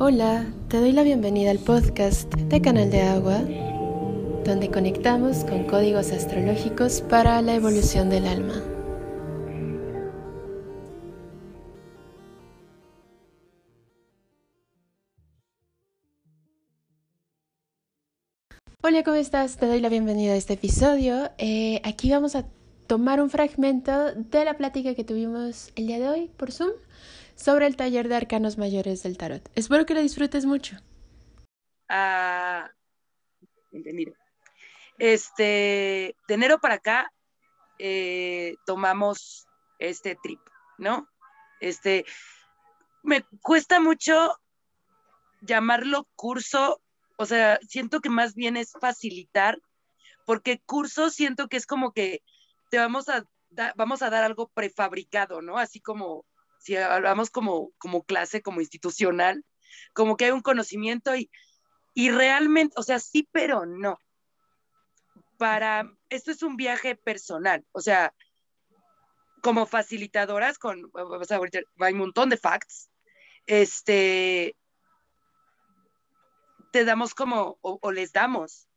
Hola, te doy la bienvenida al podcast de Canal de Agua, donde conectamos con códigos astrológicos para la evolución del alma. Hola, ¿cómo estás? Te doy la bienvenida a este episodio. Eh, aquí vamos a tomar un fragmento de la plática que tuvimos el día de hoy por Zoom sobre el taller de arcanos mayores del tarot. Espero que lo disfrutes mucho. Ah, entendido. Este, de enero para acá eh, tomamos este trip, ¿no? Este, me cuesta mucho llamarlo curso, o sea, siento que más bien es facilitar, porque curso siento que es como que te vamos a, vamos a dar algo prefabricado, ¿no? Así como si hablamos como, como clase, como institucional, como que hay un conocimiento y, y realmente, o sea, sí, pero no. Para, esto es un viaje personal, o sea, como facilitadoras, con, vamos a ver, hay un montón de facts, este, te damos como, o, o les damos,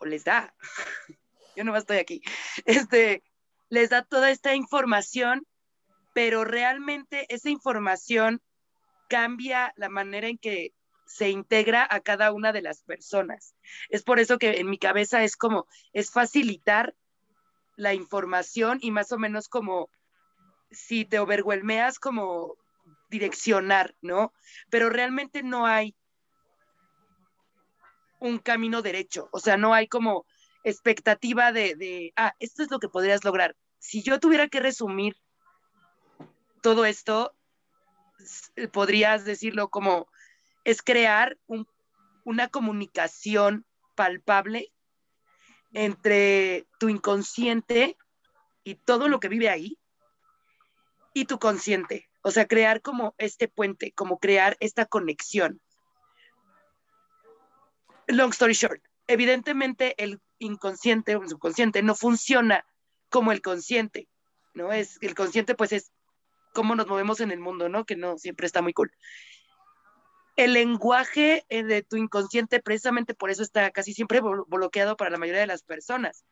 o les da, yo no estoy aquí, este, les da toda esta información pero realmente esa información cambia la manera en que se integra a cada una de las personas. Es por eso que en mi cabeza es como, es facilitar la información y más o menos como si te overwhelmeas, como direccionar, ¿no? Pero realmente no hay un camino derecho, o sea, no hay como expectativa de, de, ah, esto es lo que podrías lograr. Si yo tuviera que resumir todo esto, podrías decirlo como, es crear una comunicación palpable entre tu inconsciente y todo lo que vive ahí y tu consciente. O sea, crear como este puente, como crear esta conexión. Long story short, evidentemente el inconsciente o subconsciente no funciona como el consciente, ¿no? Es, el consciente pues es cómo nos movemos en el mundo, ¿no? Que no siempre está muy cool. El lenguaje eh, de tu inconsciente, precisamente por eso está casi siempre bloqueado para la mayoría de las personas,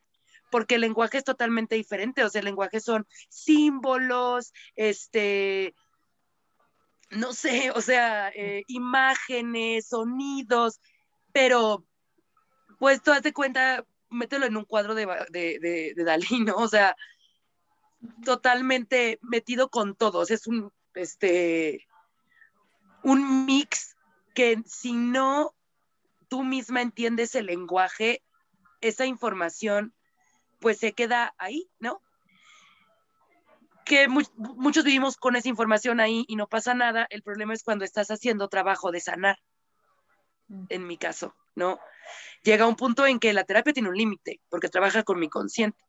porque el lenguaje es totalmente diferente, o sea, el lenguaje son símbolos, este, no sé, o sea, eh, imágenes, sonidos, pero pues tú haz de cuenta, mételo en un cuadro de, de, de Dalí, ¿no? O sea, totalmente metido con todos. Es un, este, un mix que si no tú misma entiendes el lenguaje, esa información pues se queda ahí, ¿no? Que muchos vivimos con esa información ahí y no pasa nada. El problema es cuando estás haciendo trabajo de sanar, en mi caso, ¿no? Llega un punto en que la terapia tiene un límite, porque trabaja con mi consciente.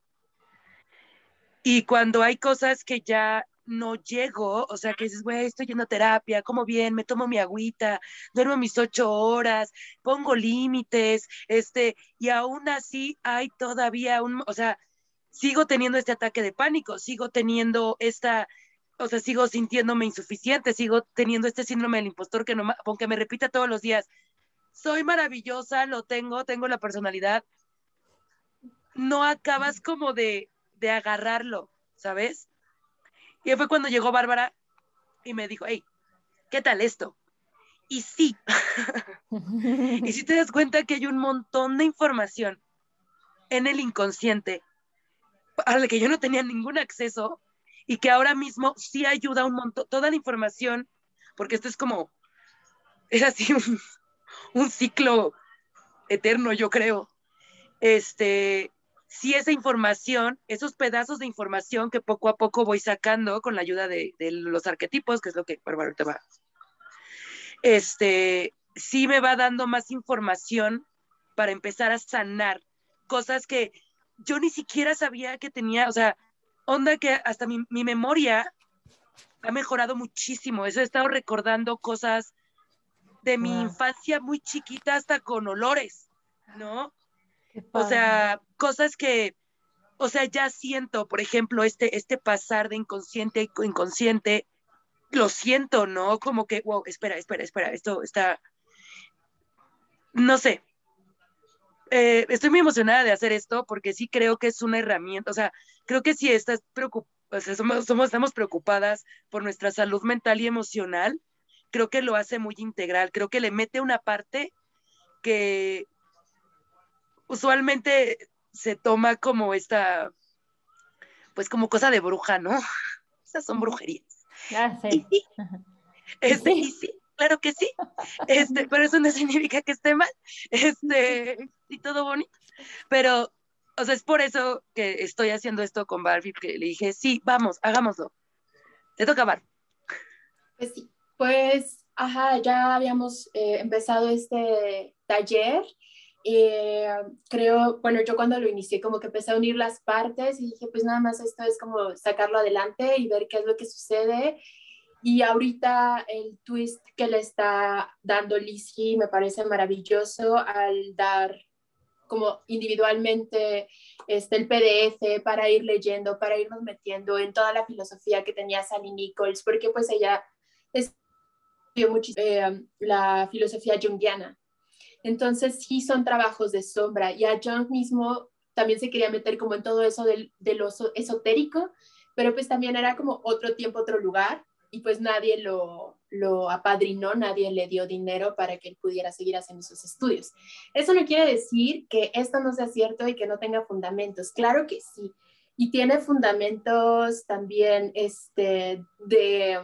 Y cuando hay cosas que ya no llego, o sea, que dices, güey, estoy yendo a terapia, como bien, me tomo mi agüita, duermo mis ocho horas, pongo límites, este, y aún así hay todavía un, o sea, sigo teniendo este ataque de pánico, sigo teniendo esta, o sea, sigo sintiéndome insuficiente, sigo teniendo este síndrome del impostor que no, aunque me repita todos los días, soy maravillosa, lo tengo, tengo la personalidad, no acabas como de de agarrarlo, ¿sabes? Y fue cuando llegó Bárbara y me dijo, hey, ¿qué tal esto? Y sí, y si te das cuenta que hay un montón de información en el inconsciente a la que yo no tenía ningún acceso y que ahora mismo sí ayuda un montón, toda la información, porque esto es como, es así un, un ciclo eterno, yo creo. Este, si esa información, esos pedazos de información que poco a poco voy sacando con la ayuda de, los arquetipos, que es lo que Bárbara te va, este, sí me va dando más información para empezar a sanar cosas que yo ni siquiera sabía que tenía, o sea, onda que hasta mi, mi memoria ha mejorado muchísimo. Eso he estado recordando cosas de mi infancia muy chiquita hasta con olores, ¿no? O sea, cosas que, o sea, ya siento, por ejemplo, este, este pasar de inconsciente a inconsciente, lo siento, ¿no? Como que, wow, espera, espera, espera, esto está, no sé. Eh, estoy muy emocionada de hacer esto porque sí creo que es una herramienta, o sea, creo que si estás preocupada, o sea, somos, somos, estamos preocupadas por nuestra salud mental y emocional, creo que lo hace muy integral, creo que le mete una parte que usualmente se toma como esta, pues como cosa de bruja, ¿no? Esas son brujerías. Ah, sí. Este, y sí, claro que sí. Este, pero eso no significa que esté mal. Este, y todo bonito. Pero, o sea, es por eso que estoy haciendo esto con Barbie, que le dije, sí, vamos, hagámoslo. Te toca, Bar. Pues sí, pues, ajá, ya habíamos eh, empezado este taller. Eh, creo, bueno, yo cuando lo inicié como que empecé a unir las partes y dije, pues nada más esto es como sacarlo adelante y ver qué es lo que sucede. Y ahorita el twist que le está dando Lizzie me parece maravilloso al dar como individualmente este, el PDF para ir leyendo, para irnos metiendo en toda la filosofía que tenía Sally Nichols, porque pues ella estudió muchísimo eh, la filosofía junguiana. Entonces sí son trabajos de sombra y a Jung mismo también se quería meter como en todo eso del, de lo esotérico, pero pues también era como otro tiempo, otro lugar y pues nadie lo, lo apadrinó, nadie le dio dinero para que él pudiera seguir haciendo sus estudios. Eso no quiere decir que esto no sea cierto y que no tenga fundamentos. Claro que sí. Y tiene fundamentos también este, de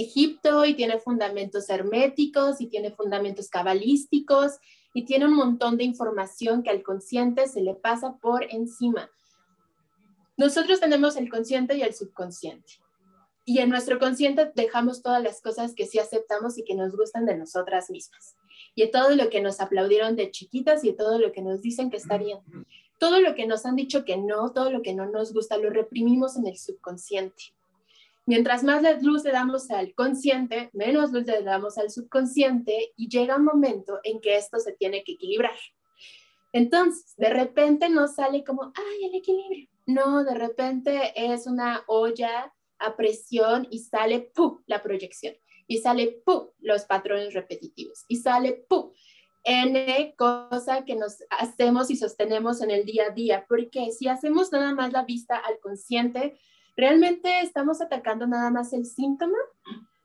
Egipto y tiene fundamentos herméticos y tiene fundamentos cabalísticos y tiene un montón de información que al consciente se le pasa por encima. Nosotros tenemos el consciente y el subconsciente. Y en nuestro consciente dejamos todas las cosas que sí aceptamos y que nos gustan de nosotras mismas. Y todo lo que nos aplaudieron de chiquitas y todo lo que nos dicen que está bien. Todo lo que nos han dicho que no, todo lo que no nos gusta, lo reprimimos en el subconsciente. Mientras más luz le damos al consciente, menos luz le damos al subconsciente y llega un momento en que esto se tiene que equilibrar. Entonces, de repente no sale como, ay, el equilibrio. No, de repente es una olla a presión y sale ¡pum! la proyección y sale ¡pum! los patrones repetitivos y sale ¡pum! N cosa que nos hacemos y sostenemos en el día a día, porque si hacemos nada más la vista al consciente, realmente estamos atacando nada más el síntoma,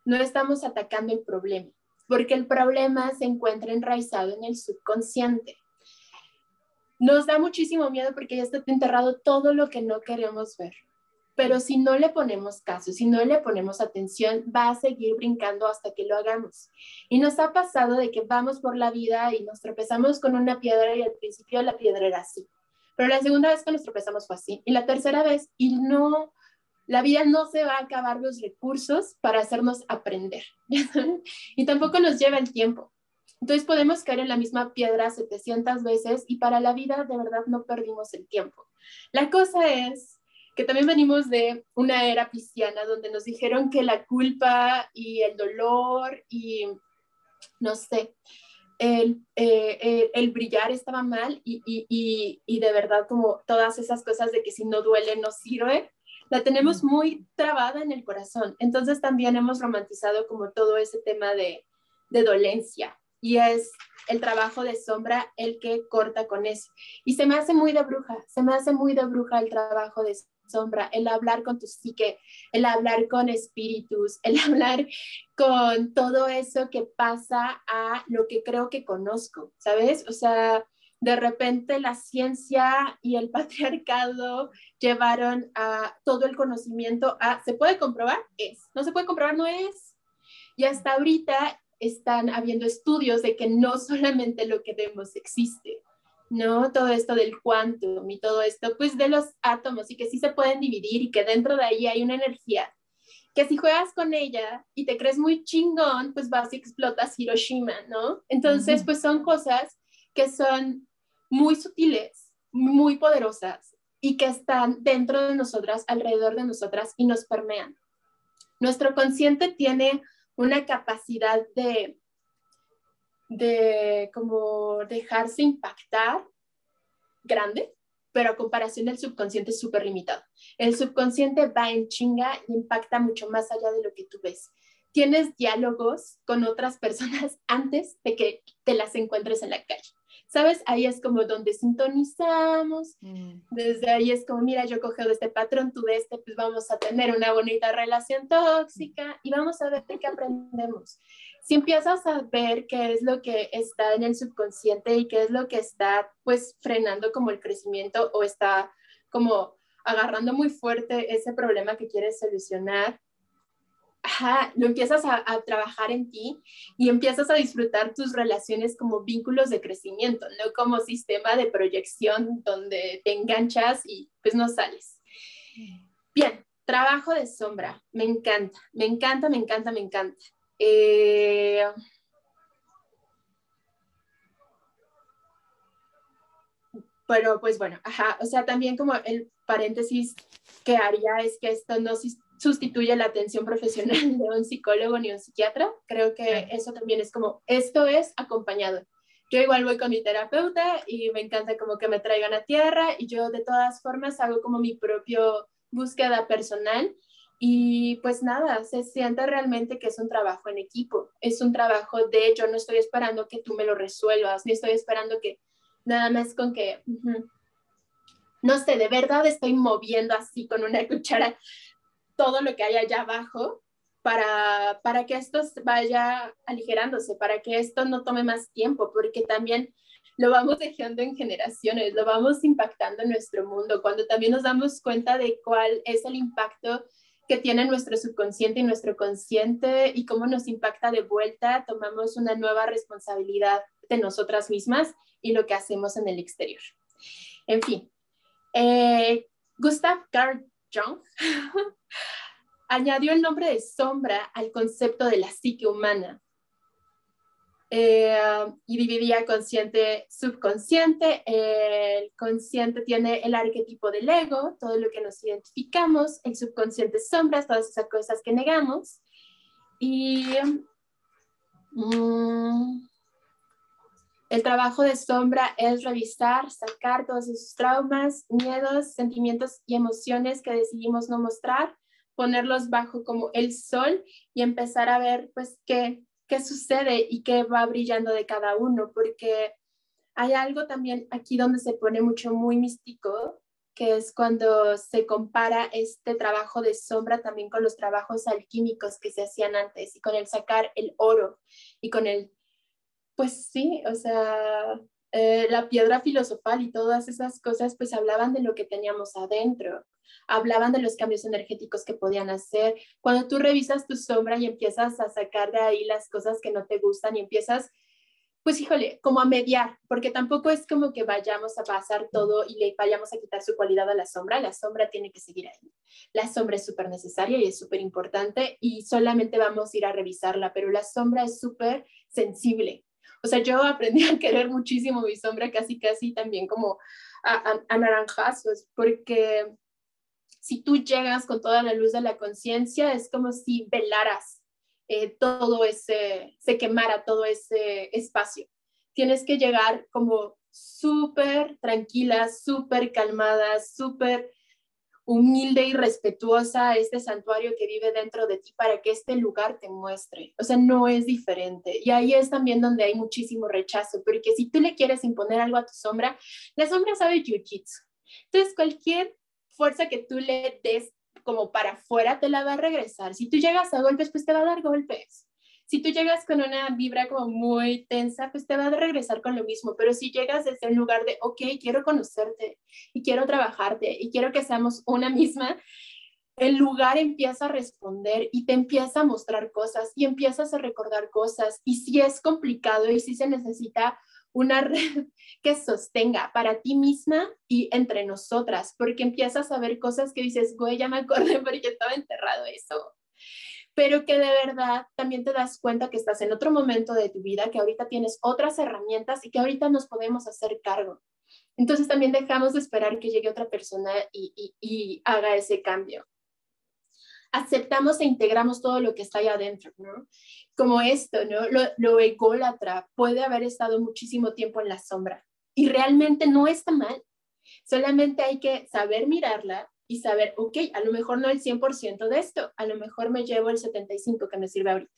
no estamos atacando el problema, porque el problema se encuentra enraizado en el subconsciente. Nos da muchísimo miedo porque ya está enterrado todo lo que no queremos ver pero si no le ponemos caso, si no le ponemos atención, va a seguir brincando hasta que lo hagamos. Y nos ha pasado de que vamos por la vida y nos tropezamos con una piedra y al principio la piedra era así, pero la segunda vez que nos tropezamos fue así, y la tercera vez, y no, la vida no se va a acabar los recursos para hacernos aprender, y tampoco nos lleva el tiempo. Entonces podemos caer en la misma piedra 700 veces y para la vida de verdad no perdimos el tiempo. La cosa es que también venimos de una era cristiana donde nos dijeron que la culpa y el dolor y, no sé, el, eh, el, brillar estaba mal y, y, y, de verdad como todas esas cosas de que si no duele no sirve, la tenemos muy trabada en el corazón. Entonces también hemos romantizado como todo ese tema de, de dolencia y es el trabajo de sombra el que corta con eso. Y se me hace muy de bruja, se me hace muy de bruja el trabajo de sombra, el hablar con tu psique, el hablar con espíritus, el hablar con todo eso que pasa a lo que creo que conozco, ¿sabes? O sea, de repente la ciencia y el patriarcado llevaron a todo el conocimiento a, ¿se puede comprobar? Es, no se puede comprobar, no es. Y hasta ahorita están habiendo estudios de que no solamente lo que vemos existe, ¿no? Todo esto del quantum y todo esto, pues de los átomos y que sí se pueden dividir y que dentro de ahí hay una energía que si juegas con ella y te crees muy chingón, pues vas y explotas Hiroshima, ¿no? Entonces, pues son cosas que son muy sutiles, muy poderosas y que están dentro de nosotras, alrededor de nosotras y nos permean. Nuestro consciente tiene una capacidad de de como dejarse impactar grande, pero a comparación del subconsciente es súper limitado. El subconsciente va en chinga y impacta mucho más allá de lo que tú ves. Tienes diálogos con otras personas antes de que te las encuentres en la calle. ¿Sabes? Ahí es como donde sintonizamos. Mm. Desde ahí es como, mira, yo cojo de este patrón, tú de este, pues vamos a tener una bonita relación tóxica y vamos a ver qué aprendemos. Si empiezas a ver qué es lo que está en el subconsciente y qué es lo que está pues frenando como el crecimiento o está como agarrando muy fuerte ese problema que quieres solucionar, lo empiezas a, trabajar en ti y empiezas a disfrutar tus relaciones como vínculos de crecimiento, no como sistema de proyección donde te enganchas y pues no sales. Bien, trabajo de sombra, me encanta, me encanta, me encanta, me encanta. Eh, pero pues bueno, ajá, o sea, también como el paréntesis que haría es que esto no sustituye la atención profesional de un psicólogo ni un psiquiatra. Creo que eso también es como, esto es acompañado. Yo igual voy con mi terapeuta y me encanta como que me traigan a tierra y yo de todas formas hago como mi propio búsqueda personal y pues nada, se siente realmente que es un trabajo en equipo, es un trabajo de yo no estoy esperando que tú me lo resuelvas, ni estoy esperando que nada más con que, no sé, de verdad estoy moviendo así con una cuchara todo lo que hay allá abajo para, para que esto vaya aligerándose, para que esto no tome más tiempo, porque también lo vamos dejando en generaciones, lo vamos impactando en nuestro mundo, cuando también nos damos cuenta de cuál es el impacto que tiene nuestro subconsciente y nuestro consciente y cómo nos impacta de vuelta, tomamos una nueva responsabilidad de nosotras mismas y lo que hacemos en el exterior. En fin, eh, Gustav Carl Jung añadió el nombre de sombra al concepto de la psique humana eh, y dividía consciente, subconsciente. El consciente tiene el arquetipo del ego, todo lo que nos identificamos, el subconsciente sombras, todas esas cosas que negamos. Y mm, el trabajo de sombra es revisar, sacar todos esos traumas, miedos, sentimientos y emociones que decidimos no mostrar, ponerlos bajo como el sol y empezar a ver pues qué, qué sucede y qué va brillando de cada uno, porque hay algo también aquí donde se pone mucho muy místico, que es cuando se compara este trabajo de sombra también con los trabajos alquímicos que se hacían antes y con el sacar el oro y con el pues sí, o sea, eh, la piedra filosofal y todas esas cosas, pues hablaban de lo que teníamos adentro, hablaban de los cambios energéticos que podían hacer. Cuando tú revisas tu sombra y empiezas a sacar de ahí las cosas que no te gustan y empiezas, pues híjole, como a mediar, porque tampoco es como que vayamos a pasar todo y le vayamos a quitar su cualidad a la sombra, la sombra tiene que seguir ahí. La sombra es súper necesaria y es súper importante y solamente vamos a ir a revisarla, pero la sombra es súper sensible o sea, yo aprendí a querer muchísimo mi sombra, casi, casi también como a, a, naranjazos, porque si tú llegas con toda la luz de la conciencia, es como si velaras eh, todo ese, se quemara todo ese espacio. Tienes que llegar como súper tranquila, súper calmada, súper humilde y respetuosa a este santuario que vive dentro de ti para que este lugar te muestre. O sea, no es diferente. Y ahí es también donde hay muchísimo rechazo, porque si tú le quieres imponer algo a tu sombra, la sombra sabe jiu-jitsu. Entonces, cualquier fuerza que tú le des como para afuera te la va a regresar. Si tú llegas a golpes, pues te va a dar golpes si tú llegas con una vibra como muy tensa, pues te va a regresar con lo mismo, pero si llegas desde un lugar de, ok, quiero conocerte y quiero trabajarte y quiero que seamos una misma, el lugar empieza a responder y te empieza a mostrar cosas y empiezas a recordar cosas. Y si es complicado y si se necesita una red que sostenga para ti misma y entre nosotras, porque empiezas a ver cosas que dices, güey, ya me acordé porque estaba enterrado eso pero que de verdad también te das cuenta que estás en otro momento de tu vida, que ahorita tienes otras herramientas y que ahorita nos podemos hacer cargo. Entonces también dejamos de esperar que llegue otra persona y, haga ese cambio. Aceptamos e integramos todo lo que está ahí adentro, ¿no? Como esto, ¿no? Lo, lo ególatra puede haber estado muchísimo tiempo en la sombra y realmente no está mal Solamente hay que saber mirarla y saber, ok, a lo mejor no el 100% de esto, a lo mejor me llevo el 75% que me sirve ahorita.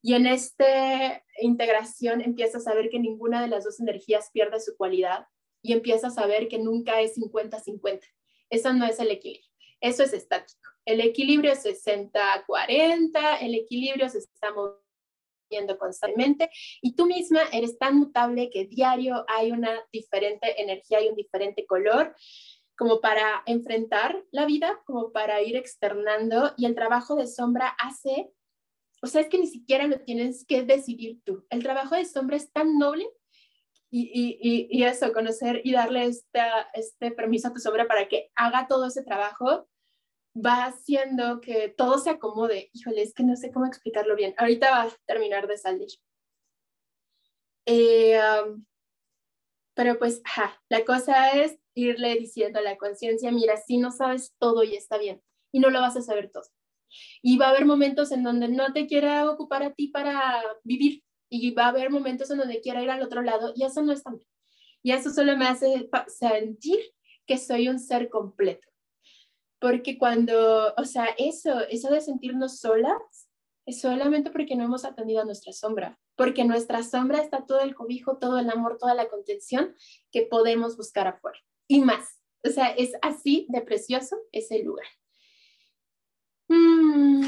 Y en esta integración empiezas a ver que ninguna de las dos energías pierde su cualidad y empiezas a ver que nunca es 50-50. Eso no es el equilibrio, eso es estático. El equilibrio es 60-40, el equilibrio se está moviendo constantemente y tú misma eres tan mutable que diario hay una diferente energía y un diferente color como para enfrentar la vida, como para ir externando y el trabajo de sombra hace, o sea, es que ni siquiera lo tienes que decidir tú. El trabajo de sombra es tan noble y, y, y eso, conocer y darle esta, este permiso a tu sombra para que haga todo ese trabajo, va haciendo que todo se acomode. Híjole, es que no sé cómo explicarlo bien. Ahorita va a terminar de salir. Eh, pero pues, la cosa es irle diciendo a la conciencia, mira, si no sabes todo y está bien, y no lo vas a saber todo. Y va a haber momentos en donde no te quiera ocupar a ti para vivir, y va a haber momentos en donde quiera ir al otro lado, y eso no está bien. Y eso solo me hace sentir que soy un ser completo. Porque cuando, o sea, eso, eso de sentirnos solas, es solamente porque no hemos atendido a nuestra sombra, porque nuestra sombra está todo el cobijo, todo el amor, toda la contención que podemos buscar afuera y más. O sea, es así de precioso ese lugar. Mm.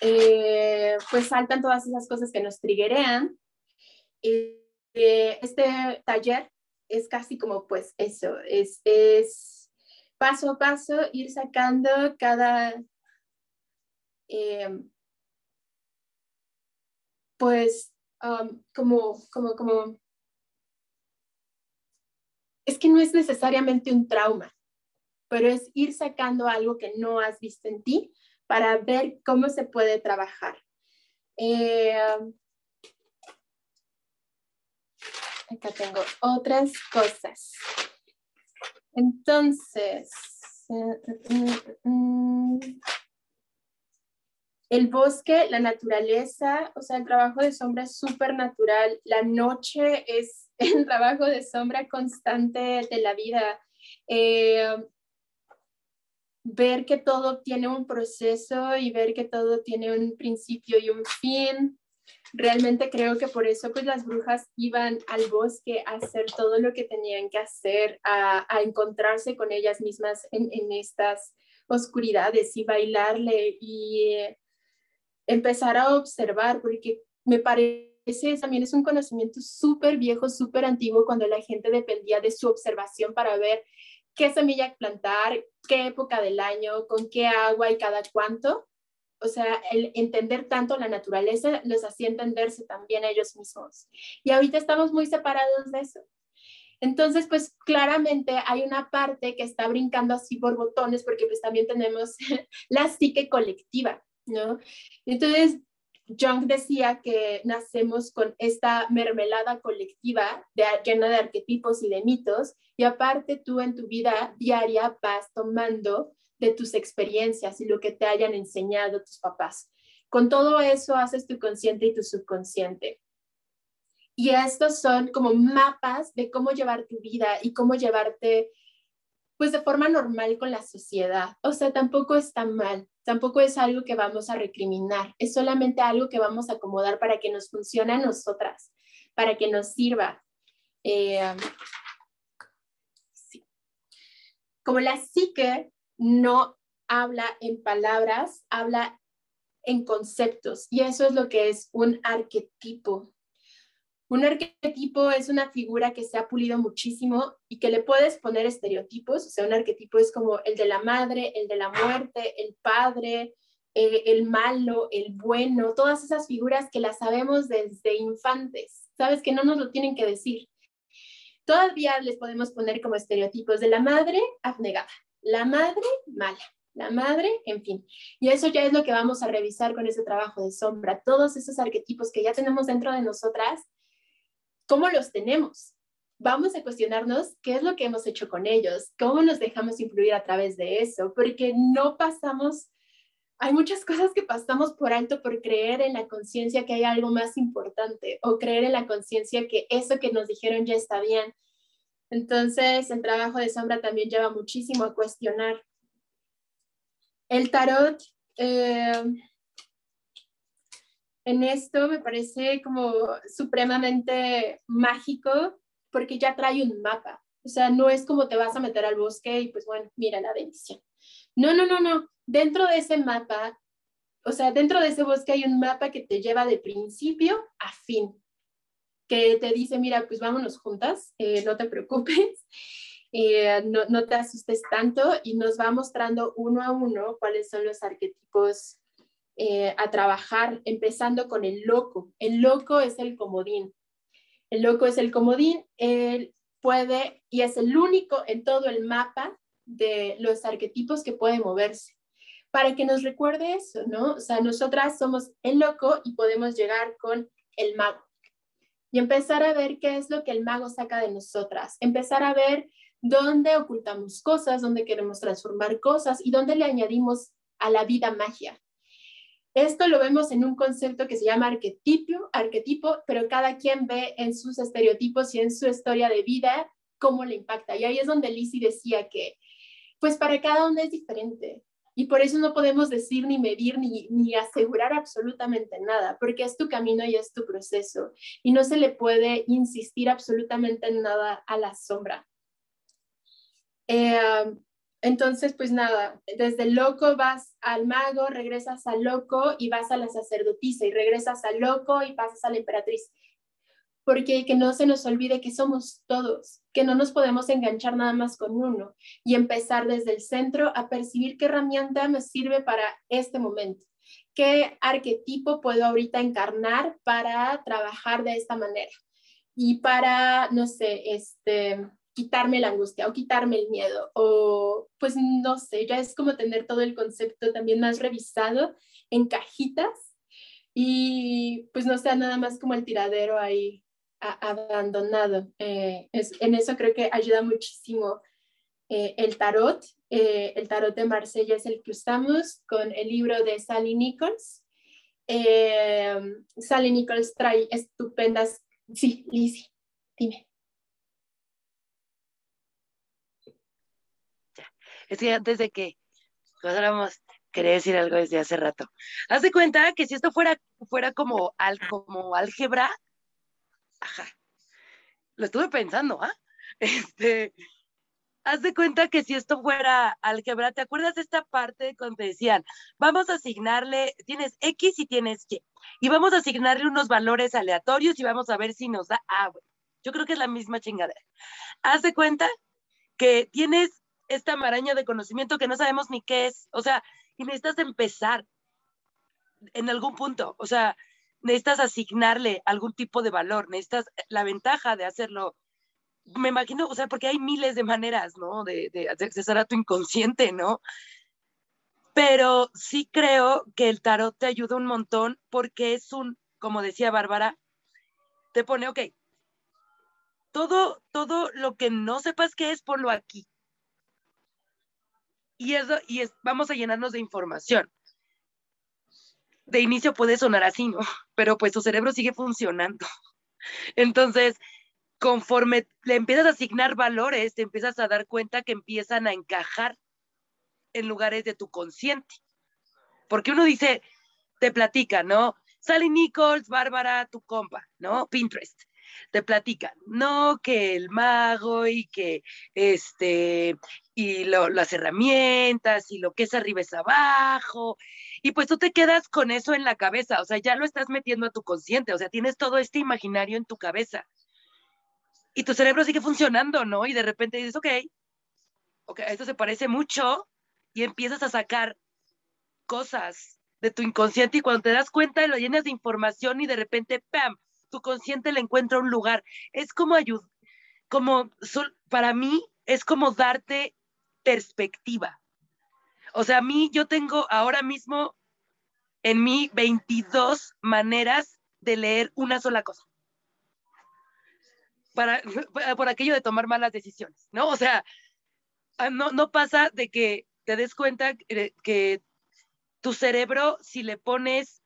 Eh, pues saltan todas esas cosas que nos triguerean. Eh, este taller es casi como pues eso, es, es paso a paso ir sacando cada, em, pues como, como, como es que no es necesariamente un trauma, pero es ir sacando algo que no has visto en ti para ver cómo se puede trabajar. Eh, acá tengo otras cosas. Entonces, el bosque, la naturaleza, o sea, el trabajo de sombra es súper natural. La noche es el trabajo de sombra constante de la vida. Eh, ver que todo tiene un proceso y ver que todo tiene un principio y un fin. Realmente creo que por eso pues las brujas iban al bosque a hacer todo lo que tenían que hacer, a, encontrarse con ellas mismas en, estas oscuridades y bailarle y eh, empezar a observar, porque me parece también es un conocimiento súper viejo, súper antiguo, cuando la gente dependía de su observación para ver qué semilla plantar, qué época del año, con qué agua y cada cuánto. O sea, el entender tanto la naturaleza los hacía entenderse también ellos mismos. Y ahorita estamos muy separados de eso. Entonces, pues claramente hay una parte que está brincando así por botones porque pues también tenemos la psique colectiva, ¿no? Entonces, Jung decía que nacemos con esta mermelada colectiva de, llena de arquetipos y de mitos, y aparte tú en tu vida diaria vas tomando de tus experiencias y lo que te hayan enseñado tus papás. Con todo eso haces tu consciente y tu subconsciente. Y estos son como mapas de cómo llevar tu vida y cómo llevarte pues de forma normal con la sociedad. O sea, tampoco está mal, tampoco es algo que vamos a recriminar, es solamente algo que vamos a acomodar para que nos funcione a nosotras, para que nos sirva. Eh, Como la psique no habla en palabras, habla en conceptos y eso es lo que es un arquetipo. Un arquetipo es una figura que se ha pulido muchísimo y que le puedes poner estereotipos, o sea, un arquetipo es como el de la madre, el de la muerte, el padre, eh, el malo, el bueno, todas esas figuras que las sabemos desde infantes, sabes que no nos lo tienen que decir. Todavía les podemos poner como estereotipos de la madre abnegada, la madre mala, la madre, en fin. Y eso ya es lo que vamos a revisar con ese trabajo de sombra, todos esos arquetipos que ya tenemos dentro de nosotras ¿Cómo los tenemos? Vamos a cuestionarnos qué es lo que hemos hecho con ellos, cómo nos dejamos influir a través de eso, porque no pasamos hay muchas cosas que pasamos por alto por creer en la conciencia que hay algo más importante o creer en la conciencia que eso que nos dijeron ya está bien. Entonces, el trabajo de sombra también lleva muchísimo a cuestionar. El tarot, eh, en esto me parece como supremamente mágico porque ya trae un mapa. O sea, no es como te vas a meter al bosque y pues bueno, mira la bendición. No, no, no, no. Dentro de ese mapa, o sea, dentro de ese bosque hay un mapa que te lleva de principio a fin, que te dice, mira, pues vámonos juntas, eh, no te preocupes, eh, no, no te asustes tanto y nos va mostrando uno a uno cuáles son los arquetipos eh, a trabajar, empezando con el loco. El loco es el comodín. El loco es el comodín, él puede y es el único en todo el mapa de los arquetipos que puede moverse. Para que nos recuerde eso, ¿no? O sea, nosotras somos el loco y podemos llegar con el mago. Y empezar a ver qué es lo que el mago saca de nosotras. Empezar a ver dónde ocultamos cosas, dónde queremos transformar cosas y dónde le añadimos a la vida magia. Esto lo vemos en un concepto que se llama arquetipo, arquetipo, pero cada quien ve en sus estereotipos y en su historia de vida cómo le impacta. Y ahí es donde Lizzie decía que pues para cada uno es diferente. Y por eso no podemos decir ni medir ni, ni asegurar absolutamente nada, porque es tu camino y es tu proceso. Y no se le puede insistir absolutamente en nada a la sombra. Eh, entonces, pues nada, desde loco vas al mago, regresas al loco y vas a la sacerdotisa y regresas al loco y pasas a la emperatriz. Porque que no se nos olvide que somos todos, que no nos podemos enganchar nada más con uno y empezar desde el centro a percibir qué herramienta me sirve para este momento, qué arquetipo puedo ahorita encarnar para trabajar de esta manera. Y para, no sé, este, quitarme la angustia o quitarme el miedo o pues no sé, ya es como tener todo el concepto también más revisado en cajitas y pues no sea nada más como el tiradero ahí abandonado. Eh, es, en eso creo que ayuda muchísimo eh, el tarot. Eh, el tarot de Marsella es el que usamos con el libro de Sally Nichols. Sally Nichols trae estupendas... Sí, Lizzie, dime. Es que antes de que pasáramos, quería decir algo desde hace rato. Haz de cuenta que si esto fuera, fuera como, al, como álgebra, Ajá. Lo estuve pensando, ¿ah? Este, haz de cuenta que si esto fuera álgebra, ¿te acuerdas de esta parte cuando te decían, vamos a asignarle, tienes X y tienes Y, y vamos a asignarle unos valores aleatorios y vamos a ver si nos da, ah, bueno, yo creo que es la misma chingadera. Haz de cuenta que tienes esta maraña de conocimiento que no sabemos ni qué es, o sea, y necesitas empezar en algún punto, o sea, necesitas asignarle algún tipo de valor, necesitas la ventaja de hacerlo. Me imagino, o sea, porque hay miles de maneras, ¿no? De, de accesar a tu inconsciente, ¿no? Pero sí creo que el tarot te ayuda un montón porque es un, como decía Bárbara, te pone, ok, todo, todo lo que no sepas qué es, ponlo aquí. Y y es, vamos a llenarnos de información de inicio puede sonar así, ¿no? Pero pues tu cerebro sigue funcionando. Entonces, conforme le empiezas a asignar valores, te empiezas a dar cuenta que empiezan a encajar en lugares de tu consciente. Porque uno dice, te platica, ¿no? Sally Nichols, Bárbara, tu compa, ¿no? Pinterest. Te platican, no que el mago y que este, y las herramientas y lo que es arriba es abajo y pues tú te quedas con eso en la cabeza, o sea, ya lo estás metiendo a tu consciente, o sea, tienes todo este imaginario en tu cabeza. Y tu cerebro sigue funcionando, ¿no? Y de repente dices, ok, ok, esto se parece mucho y empiezas a sacar cosas de tu inconsciente y cuando te das cuenta lo llenas de información y de repente, ¡pam!, tu consciente le encuentra un lugar. Es como ayudar, como, para mí, es como darte perspectiva. O sea, a mí yo tengo ahora mismo en mí 22 maneras de leer una sola cosa. Para, por aquello de tomar malas decisiones, ¿no? O sea, ah, no, no pasa de que te des cuenta que, tu cerebro, si le pones,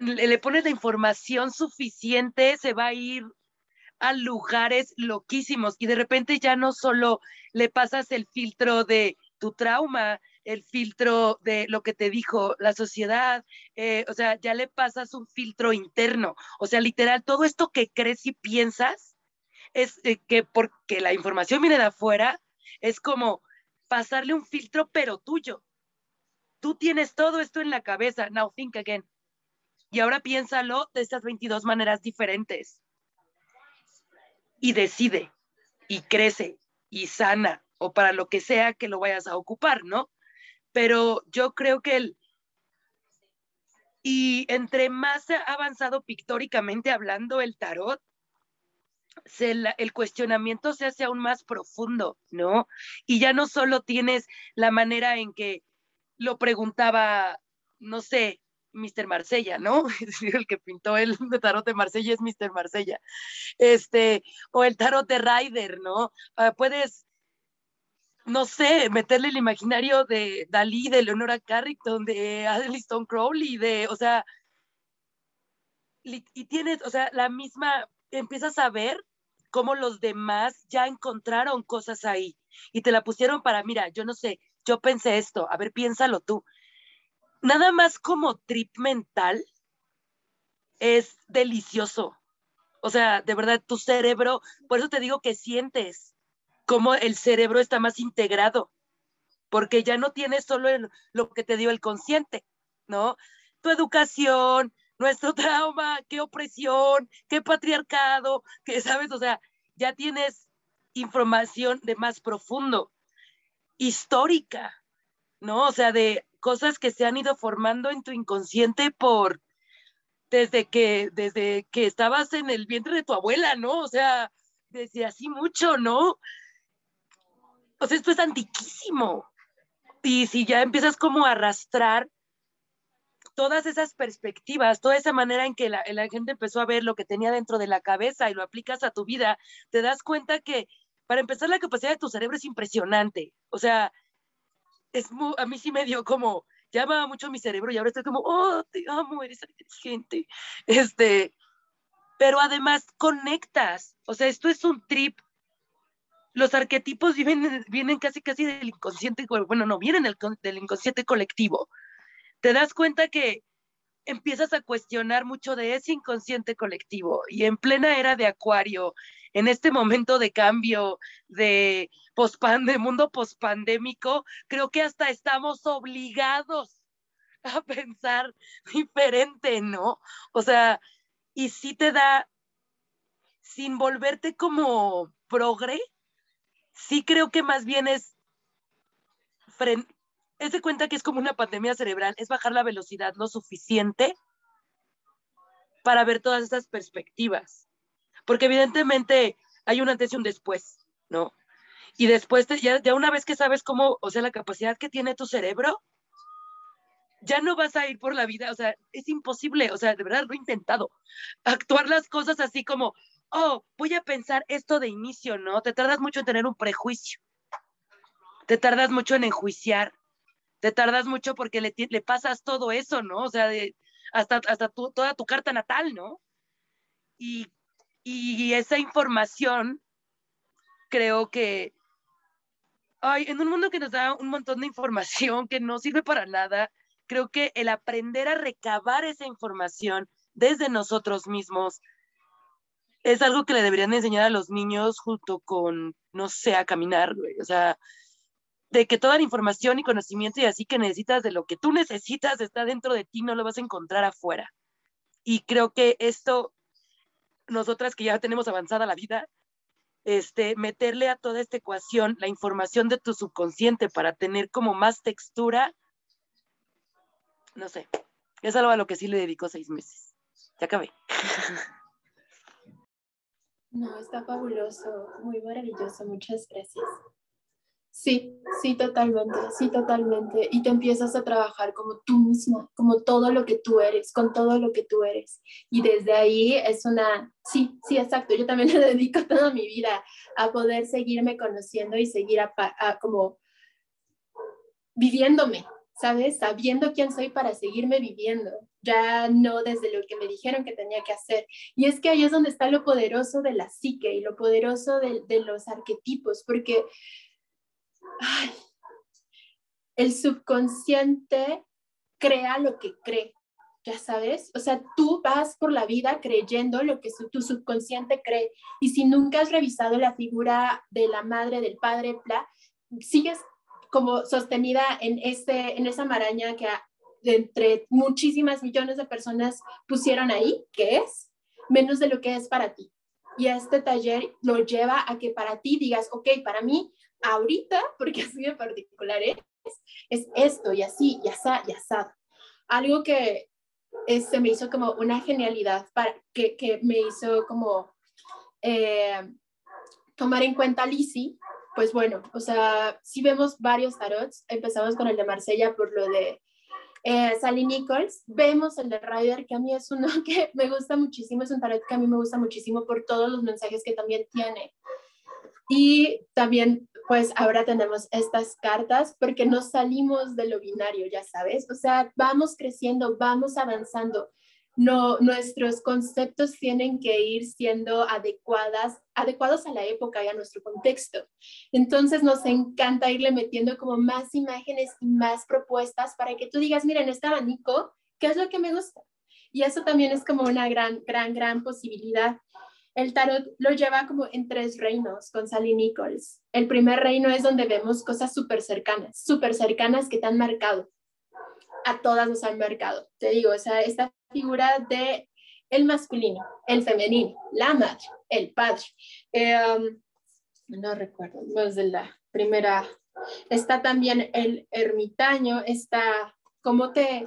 le, le pones la información suficiente, se va a ir a lugares loquísimos y de repente ya no solo le pasas el filtro de tu trauma, el filtro de lo que te dijo la sociedad, eh, o sea, ya le pasas un filtro interno, o sea, literal, todo esto que crees y piensas es eh, que porque la información viene de afuera, es como pasarle un filtro, pero tuyo. Tú tienes todo esto en la cabeza, now think again. Y ahora piénsalo de estas 22 maneras diferentes y decide y crece y sana o para lo que sea que lo vayas a ocupar, ¿no? Pero yo creo que el... Y entre más ha avanzado pictóricamente hablando el tarot, el cuestionamiento se hace aún más profundo, ¿no? Y ya no solo tienes la manera en que lo preguntaba, no sé, Mr. Marsella, ¿no? el que pintó el tarot de Marsella es Mr. Marsella. Este, o el tarot de Ryder, ¿no? Ah, puedes, no sé, meterle el imaginario de Dalí, de Leonora Carrington, de Addison Crowley, de, o sea, y tienes, o sea, la misma, empiezas a ver cómo los demás ya encontraron cosas ahí y te la pusieron para, mira, yo no sé, yo pensé esto, a ver, piénsalo tú nada más como trip mental es delicioso. O sea, de verdad, tu cerebro, por eso te digo que sientes cómo el cerebro está más integrado, porque ya no tienes solo lo que te dio el consciente, ¿no? Tu educación, nuestro trauma, qué opresión, qué patriarcado, qué sabes, o sea, ya tienes información de más profundo, histórica, ¿no? O sea, de cosas que se han ido formando en tu inconsciente por desde que desde que estabas en el vientre de tu abuela, ¿no? O sea, desde así mucho, ¿no? O sea, esto es antiquísimo. Y si ya empiezas como a arrastrar todas esas perspectivas, toda esa manera en que la, la, gente empezó a ver lo que tenía dentro de la cabeza y lo aplicas a tu vida, te das cuenta que, para empezar, la capacidad de tu cerebro es impresionante. O sea, es a mí sí me dio como, llama mucho mi cerebro y ahora estoy como, oh, te amo, eres inteligente. Este, pero además conectas, o sea, esto es un trip. Los arquetipos vienen, vienen casi casi del inconsciente, bueno, no, vienen del inconsciente colectivo. Te das cuenta que empiezas a cuestionar mucho de ese inconsciente colectivo y en plena era de acuario, en este momento de cambio, de, de mundo pospandémico, creo que hasta estamos obligados a pensar diferente, ¿no? O sea, y sí te da, sin volverte como progre, sí creo que más bien es, es de cuenta que es como una pandemia cerebral, es bajar la velocidad lo suficiente para ver todas estas perspectivas porque evidentemente hay un antes y un después, ¿no? Y después, ya, ya una vez que sabes cómo, o sea, la capacidad que tiene tu cerebro, ya no vas a ir por la vida, o sea, es imposible, o sea, de verdad lo he intentado, actuar las cosas así como, oh, voy a pensar esto de inicio, ¿no? Te tardas mucho en tener un prejuicio, te tardas mucho en enjuiciar, te tardas mucho porque le, le pasas todo eso, ¿no? O sea, hasta, hasta toda tu carta natal, ¿no? Y y esa información creo que ay, en un mundo que nos da un montón de información que no sirve para nada, creo que el aprender a recabar esa información desde nosotros mismos es algo que le deberían enseñar a los niños junto con, no sé, a caminar, O sea, de que toda la información y conocimiento y así que necesitas de lo que tú necesitas está dentro de ti, no lo vas a encontrar afuera. Y creo que esto nosotras que ya tenemos avanzada la vida, este, meterle a toda esta ecuación la información de tu subconsciente para tener como más textura, no sé, es algo a lo que sí le dedico seis meses. Ya acabé. No, está fabuloso, muy maravilloso, muchas gracias. Sí, sí, totalmente, sí, totalmente. Y te empiezas a trabajar como tú misma, como todo lo que tú eres, con todo lo que tú eres. Y desde ahí es una, sí, sí, exacto. Yo también le dedico toda mi vida a poder seguirme conociendo y seguir a, como viviéndome, ¿sabes? Sabiendo quién soy para seguirme viviendo, ya no desde lo que me dijeron que tenía que hacer. Y es que ahí es donde está lo poderoso de la psique y lo poderoso de, de los arquetipos, porque el subconsciente crea lo que cree, ya sabes, o sea, tú vas por la vida creyendo lo que tu subconsciente cree. Y si nunca has revisado la figura de la madre, del padre, bla, sigues como sostenida en, este, en esa maraña que entre muchísimas millones de personas pusieron ahí, que es menos de lo que es para ti. Y este taller lo lleva a que para ti digas, ok, para mí, ahorita, porque así de particular es, es esto y así, y asá, y asado. Algo que se me hizo como una genialidad para, que, que me hizo como eh, tomar en cuenta Lizzie, pues bueno, o sea, si vemos varios tarots, empezamos con el de Marsella por lo de eh, Sally Nichols, vemos el de Ryder, que a mí es uno que me gusta muchísimo, es un tarot que a mí me gusta muchísimo por todos los mensajes que también tiene. Y también, pues ahora tenemos estas cartas porque no salimos de lo binario, ya sabes. O sea, vamos creciendo, vamos avanzando. No, nuestros conceptos tienen que ir siendo adecuadas, adecuados a la época y a nuestro contexto. Entonces nos encanta irle metiendo como más imágenes y más propuestas para que tú digas, mira, en este abanico, ¿qué es lo que me gusta? Y eso también es como una gran, gran, gran posibilidad. El tarot lo lleva como en tres reinos con Sally Nichols. El primer reino es donde vemos cosas súper cercanas, súper cercanas que te han marcado. A todas nos han marcado. Te digo, o sea, esta figura de el masculino, el femenino, la madre, el padre. Em, no recuerdo, más de la primera. Está también el ermitaño, está cómo te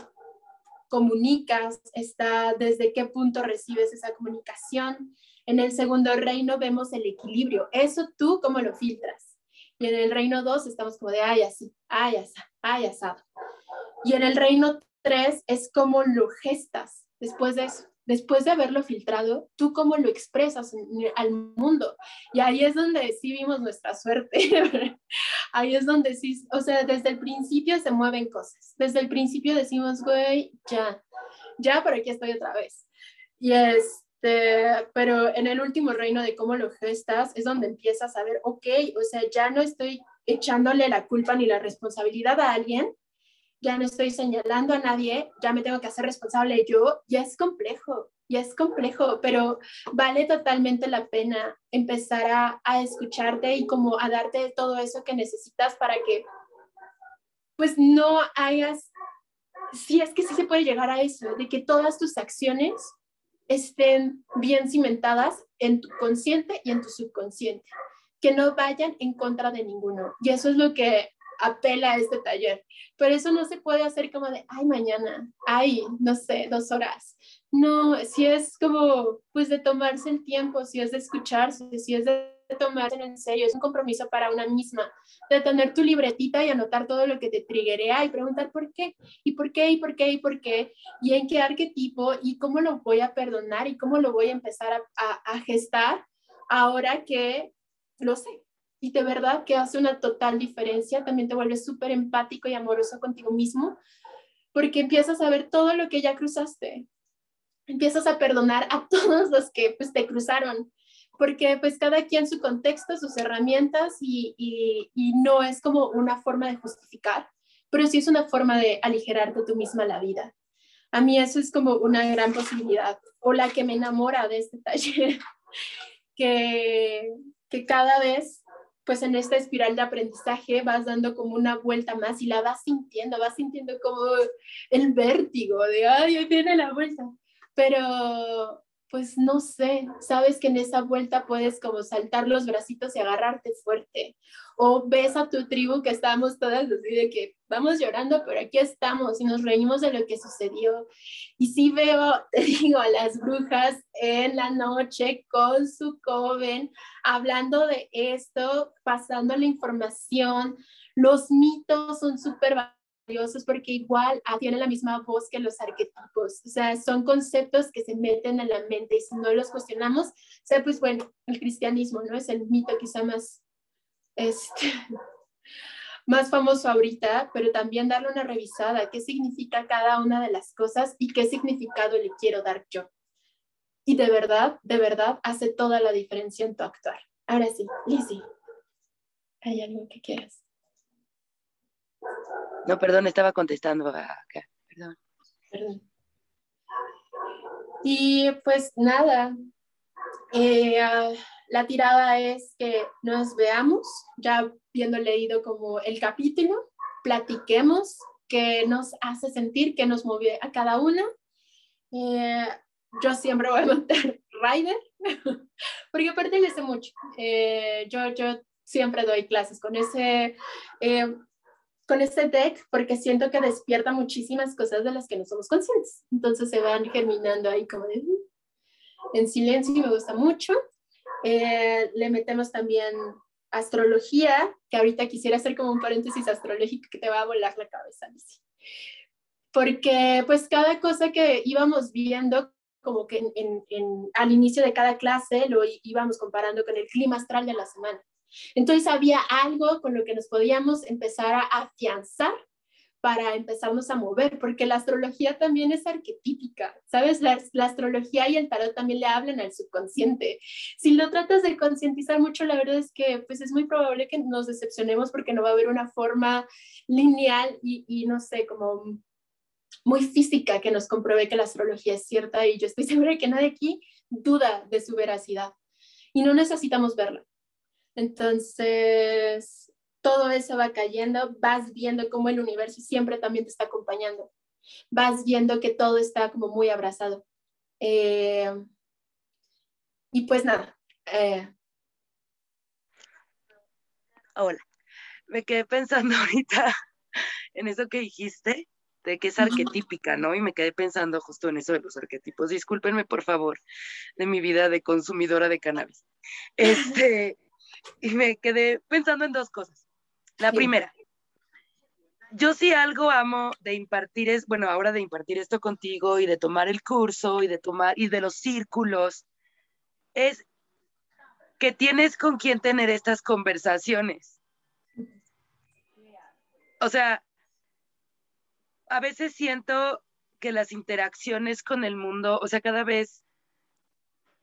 comunicas, está desde qué punto recibes esa comunicación, en el segundo reino vemos el equilibrio. Eso tú cómo lo filtras. Y en el reino 2 estamos como de, ay, así, ay, asado, ay, asado. Y en el reino 3 es como lo gestas después de eso. Después de haberlo filtrado, tú cómo lo expresas al mundo. Y ahí es donde sí vimos nuestra suerte. ahí es donde sí, o sea, desde el principio se mueven cosas. Desde el principio decimos, güey, ya, ya, pero aquí estoy otra vez. Y es, este, pero en el último reino de cómo lo gestas es donde empiezas a ver, ok, o sea, ya no estoy echándole la culpa ni la responsabilidad a alguien, ya no estoy señalando a nadie, ya me tengo que hacer responsable yo, ya es complejo, ya es complejo, pero vale totalmente la pena empezar a, a escucharte y como a darte todo eso que necesitas para que pues no hagas, si es que sí se puede llegar a eso, de que todas tus acciones estén bien cimentadas en tu consciente y en tu subconsciente, que no vayan en contra de ninguno. Y eso es lo que apela a este taller. Pero eso no se puede hacer como de, ay, mañana, ay, no sé, dos horas. No, si es como, pues de tomarse el tiempo, si es de escucharse, si es de tomarse en serio, es un compromiso para una misma, de tener tu libretita y anotar todo lo que te triguea y preguntar por qué, y por qué, y por qué, y por qué, y en qué arquetipo, y cómo lo voy a perdonar, y cómo lo voy a empezar a, a gestar ahora que lo sé. Y de verdad que hace una total diferencia, también te vuelves súper empático y amoroso contigo mismo, porque empiezas a ver todo lo que ya cruzaste, empiezas a perdonar a todos los que pues, te cruzaron, porque pues cada quien su contexto, sus herramientas y, y, no es como una forma de justificar, pero sí es una forma de aligerarte tú misma la vida. A mí eso es como una gran posibilidad, o la que me enamora de este taller, que, que cada vez pues en esta espiral de aprendizaje vas dando como una vuelta más y la vas sintiendo, vas sintiendo como el vértigo de, ay, viene la vuelta. Pero pues no sé, sabes que en esa vuelta puedes como saltar los bracitos y agarrarte fuerte. O ves a tu tribu que estamos todas así de que vamos llorando, pero aquí estamos y nos reímos de lo que sucedió. Y sí veo, te digo, a las brujas en la noche con su coven, hablando de esto, pasando la información. Los mitos son súper porque igual tienen la misma voz que los arquetipos, o sea, son conceptos que se meten en la mente y si no los cuestionamos, o sea, pues bueno, el cristianismo, ¿no? Es el mito quizá más, este, más famoso ahorita, pero también darle una revisada, qué significa cada una de las cosas y qué significado le quiero dar yo. Y de verdad, de verdad, hace toda la diferencia en tu actuar. Ahora sí, Lizzie, ¿hay algo que quieras? No, perdón, estaba contestando acá, perdón. Y pues nada, eh, ah, la tirada es que nos veamos, ya viendo leído como el capítulo, platiquemos qué nos hace sentir, qué nos mueve a cada uno. Eh, yo siempre voy a montar rider, porque pertenece mucho. Eh, yo, yo siempre doy clases con ese, eh, con ese deck porque siento que despierta muchísimas cosas de las que no somos conscientes. Entonces se van germinando ahí como de, mm, en silencio y me gusta mucho. Eh, le metemos también astrología, que ahorita quisiera hacer como un paréntesis astrológico que te va a volar la cabeza, Porque pues cada cosa que íbamos viendo como que al inicio de cada clase lo íbamos comparando con el clima astral de la semana. Entonces había algo con lo que nos podíamos empezar a afianzar para empezarnos a mover, porque la astrología también es arquetípica, ¿sabes? La, astrología y el tarot también le hablan al subconsciente. Si lo tratas de concientizar mucho, la verdad es que pues es muy probable que nos decepcionemos porque no va a haber una forma lineal y, y no sé, como muy física que nos compruebe que la astrología es cierta y yo estoy segura de que nadie aquí duda de su veracidad y no necesitamos verla. Entonces, todo eso va cayendo, vas viendo cómo el universo siempre también te está acompañando, vas viendo que todo está como muy abrazado. Eh, y pues nada. Eh. Hola, me quedé pensando ahorita en eso que dijiste de que es arquetípica, ¿no? Y me quedé pensando justo en eso de los arquetipos. Discúlpenme, por favor, de mi vida de consumidora de cannabis. Este, y me quedé pensando en dos cosas. La primera, yo sí algo amo de impartir es, bueno, ahora de impartir esto contigo y de tomar el curso y de tomar y de los círculos, es que tienes con quién tener estas conversaciones. O sea, a veces siento que las interacciones con el mundo, o sea, cada vez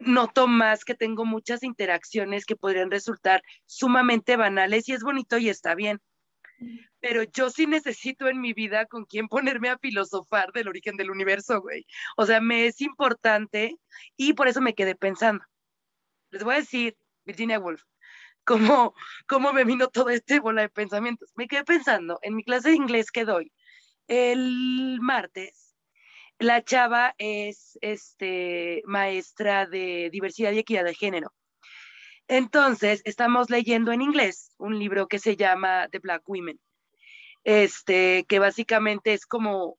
noto más que tengo muchas interacciones que podrían resultar sumamente banales y es bonito y está bien. Pero yo sí necesito en mi vida con quién ponerme a filosofar del origen del universo, güey. O sea, me es importante y por eso me quedé pensando. Les voy a decir, Virginia Woolf, cómo, cómo me vino todo este bola de pensamientos. Me quedé pensando en mi clase de inglés que doy el martes, la chava es este, maestra de diversidad y equidad de género. Entonces, estamos leyendo en inglés un libro que se llama The Black Women, este, que básicamente es como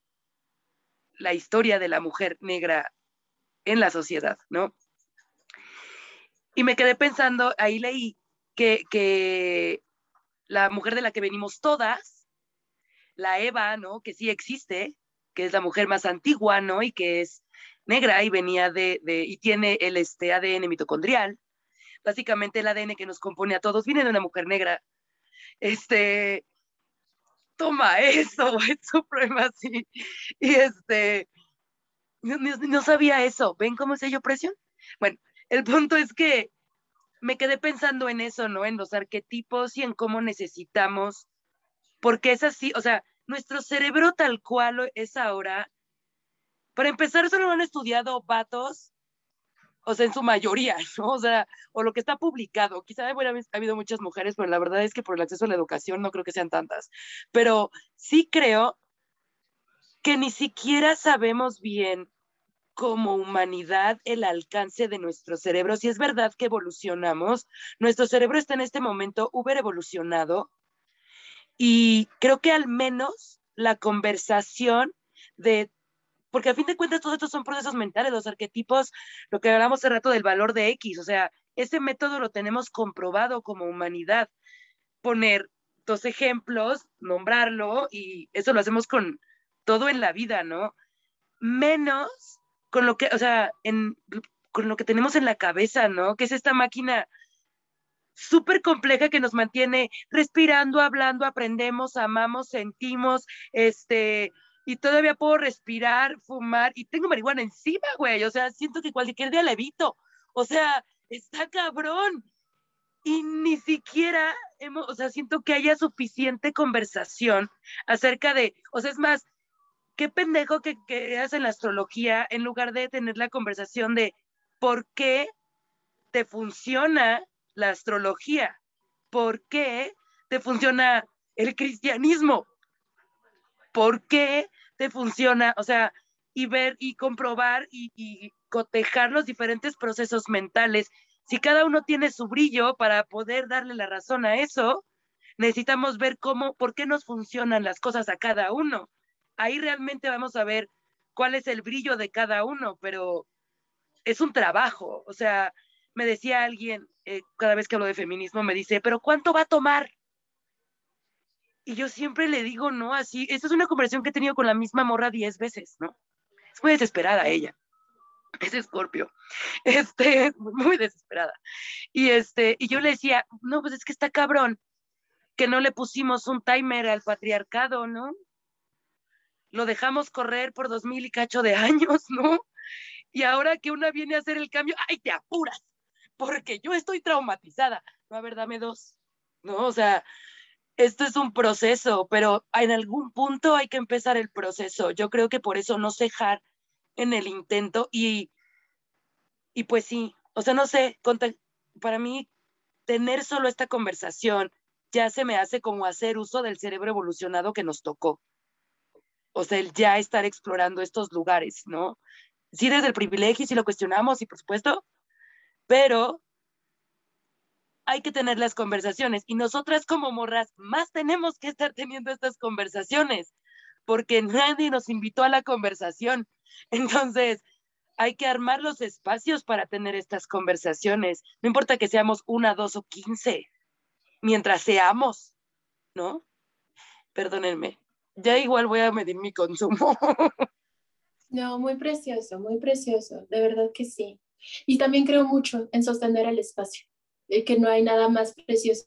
la historia de la mujer negra en la sociedad, ¿no? Y me quedé pensando, ahí leí que, que la mujer de la que venimos todas la Eva, ¿no? Que sí existe, que es la mujer más antigua, ¿no? Y que es negra y venía de, y tiene el este, ADN mitocondrial. Básicamente el ADN que nos compone a todos viene de una mujer negra. Este, toma eso, es supremacy. Y este, no, no, sabía eso. ¿Ven cómo se yo presión? Bueno, el punto es que me quedé pensando en eso, ¿no? En los arquetipos y en cómo necesitamos porque es así, o sea, nuestro cerebro tal cual es ahora, para empezar, solo lo han estudiado vatos, o sea, en su mayoría. O sea, o lo que está publicado. Quizá ha habido muchas mujeres, pero la verdad es que por el acceso a la educación no creo que sean tantas. Pero sí creo que ni siquiera sabemos bien como humanidad el alcance de nuestro cerebro. Si es verdad que evolucionamos, nuestro cerebro está en este momento uber evolucionado y creo que al menos la conversación de, porque a fin de cuentas todos estos son procesos mentales, los arquetipos, lo que hablamos hace rato del valor de X, o sea, ese método lo tenemos comprobado como humanidad. Poner dos ejemplos, nombrarlo y eso lo hacemos con todo en la vida, ¿no? Menos con lo que, o sea, con lo que tenemos en la cabeza, ¿no? Que es esta máquina súper compleja que nos mantiene respirando, hablando, aprendemos, amamos, sentimos, este, y todavía puedo respirar, fumar, y tengo marihuana encima, güey, o sea, siento que cualquier día la evito, o sea, está cabrón. Y ni siquiera, hemos, o sea, siento que haya suficiente conversación acerca de, o sea, es más, qué pendejo que, que en la astrología en lugar de tener la conversación de por qué te funciona la astrología, por qué te funciona el cristianismo, por qué te funciona, o sea, y ver y comprobar y, cotejar los diferentes procesos mentales. Si cada uno tiene su brillo para poder darle la razón a eso, necesitamos ver cómo, por qué nos funcionan las cosas a cada uno. Ahí realmente vamos a ver cuál es el brillo de cada uno, pero es un trabajo. O sea, me decía alguien, eh, cada vez que hablo de feminismo, me dice, pero ¿cuánto va a tomar? Y yo siempre le digo, no, así, esta es una conversación que he tenido con la misma morra diez veces, ¿no? Es muy desesperada ella. Es escorpio. Este, muy desesperada. Y este, y yo le decía, no, pues es que está cabrón que no le pusimos un timer al patriarcado, ¿no? Lo dejamos correr por dos mil y cacho de años, ¿no? Y ahora que una viene a hacer el cambio, ¡ay, te apuras! Porque yo estoy traumatizada. No, a ver, dame dos. ¿No? O sea, esto es un proceso, pero en algún punto hay que empezar el proceso. Yo creo que por eso no cejar en el intento y, y pues sí, o sea, no sé, para mí tener solo esta conversación ya se me hace como hacer uso del cerebro evolucionado que nos tocó. O sea, el ya estar explorando estos lugares, ¿no? Sí, desde el privilegio, sí lo cuestionamos, y por supuesto, pero hay que tener las conversaciones y nosotras como morras más tenemos que estar teniendo estas conversaciones porque nadie nos invitó a la conversación. Entonces, hay que armar los espacios para tener estas conversaciones. No importa que seamos una, dos o quince, mientras seamos, ¿no? Perdónenme, ya igual voy a medir mi consumo. No, muy precioso, muy precioso, de verdad que sí. Y también creo mucho en sostener el espacio que no hay nada más precioso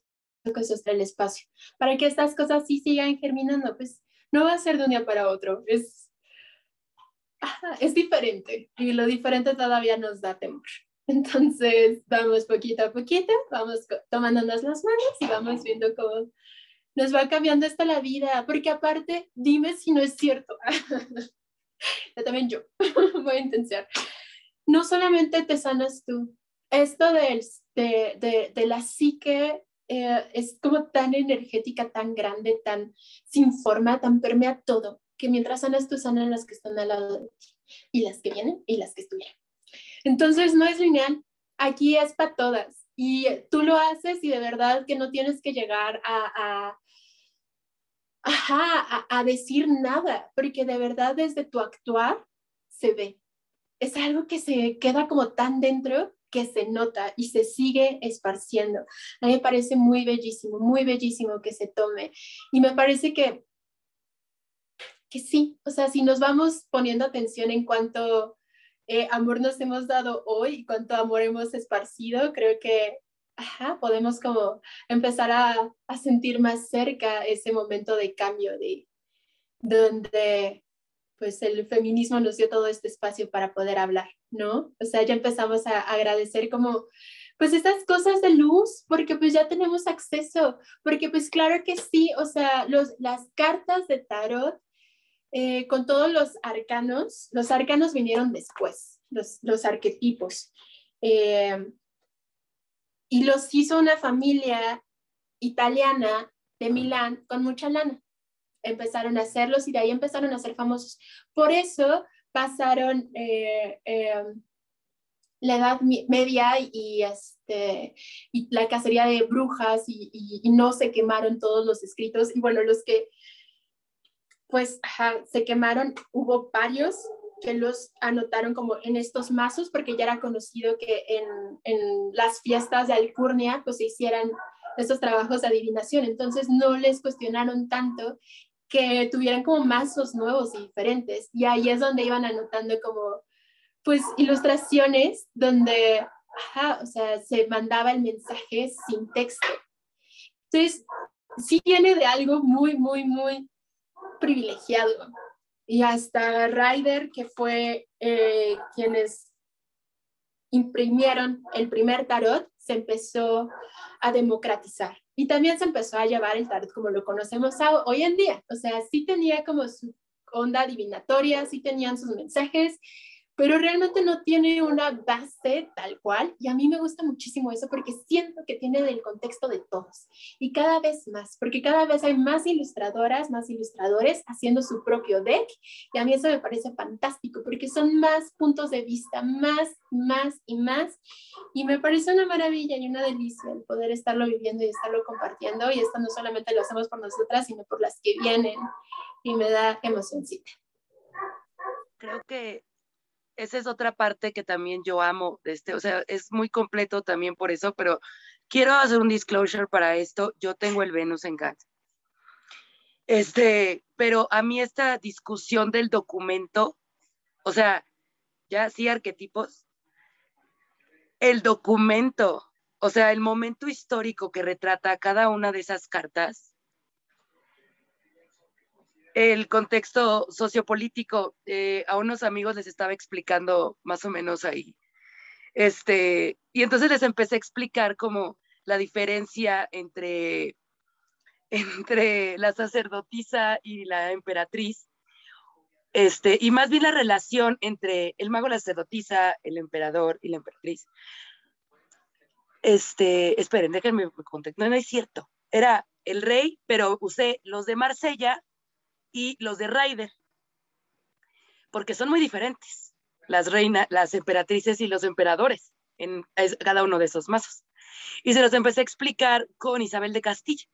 que sostener el espacio. Para que estas cosas sí sigan germinando, pues no va a ser de un día para otro, es, es diferente y lo diferente todavía nos da temor. Entonces, vamos poquito a poquito, vamos tomándonos las manos y vamos viendo cómo nos va cambiando esta la vida, porque aparte, dime si no es cierto. yo también yo voy a intentar. No solamente te sanas tú, esto del de, la psique eh, es como tan energética, tan grande, tan sin forma, tan permea todo, que mientras sanas tú sanan las que están al lado de ti, y las que vienen y las que estuvieron. Entonces no es lineal, aquí es para todas, y tú lo haces y de verdad que no tienes que llegar a, a, a decir nada, porque de verdad desde tu actuar se ve. Es algo que se queda como tan dentro que se nota y se sigue esparciendo. A mí me parece muy bellísimo, muy bellísimo que se tome. Y me parece que, que sí, o sea, si nos vamos poniendo atención en cuánto eh, amor nos hemos dado hoy y cuánto amor hemos esparcido, creo que ajá, podemos como empezar a, a sentir más cerca ese momento de cambio, de donde pues el feminismo nos dio todo este espacio para poder hablar, ¿no? O sea, ya empezamos a agradecer como, pues estas cosas de luz, porque pues ya tenemos acceso, porque pues claro que sí, o sea, los, las cartas de tarot eh, con todos los arcanos, los arcanos vinieron después, los, los arquetipos, eh, y los hizo una familia italiana de Milán con mucha lana empezaron a hacerlos y de ahí empezaron a ser famosos. Por eso pasaron eh, eh, la Edad Media y, este, y la cacería de brujas y, no se quemaron todos los escritos. Y bueno, los que pues se quemaron, hubo varios que los anotaron como en estos mazos porque ya era conocido que en, en las fiestas de Alcurnia pues se hicieran estos trabajos de adivinación, entonces no les cuestionaron tanto que tuvieran como mazos nuevos y diferentes. Y ahí es donde iban anotando como, pues, ilustraciones donde ajá, o sea, se mandaba el mensaje sin texto. Entonces, sí viene de algo muy, muy, muy privilegiado. Y hasta Ryder, que fue eh, quienes imprimieron el primer tarot, se empezó a democratizar. Y también se empezó a llevar el tarot como lo conocemos hoy en día. O sea, sí tenía como su onda adivinatoria, sí tenían sus mensajes pero realmente no tiene una base tal cual. Y a mí me gusta muchísimo eso porque siento que tiene del contexto de todos. Y cada vez más, porque cada vez hay más ilustradoras, más ilustradores haciendo su propio deck. Y a mí eso me parece fantástico porque son más puntos de vista, más, más y más. Y me parece una maravilla y una delicia el poder estarlo viviendo y estarlo compartiendo. Y esto no solamente lo hacemos por nosotras, sino por las que vienen. Y me da emocioncita. Creo que esa es otra parte que también yo amo, este, o sea, es muy completo también por eso, pero quiero hacer un disclosure para esto. Yo tengo el Venus en Cáncer. Este, pero a mí esta discusión del documento, o sea, ya sí arquetipos, el documento, o sea, el momento histórico que retrata cada una de esas cartas, el contexto sociopolítico. Eh, a unos amigos les estaba explicando más o menos ahí. Este, y entonces les empecé a explicar como la diferencia entre, entre la sacerdotisa y la emperatriz. Este, y más bien la relación entre el mago, la sacerdotisa, el emperador y la emperatriz. Este, esperen, déjenme contexto. No, no es cierto. Era el rey, pero usé los de Marsella y los de Raider, porque son muy diferentes, las reinas, las emperatrices y los emperadores en cada uno de esos mazos. Y se los empecé a explicar con Isabel de Castilla,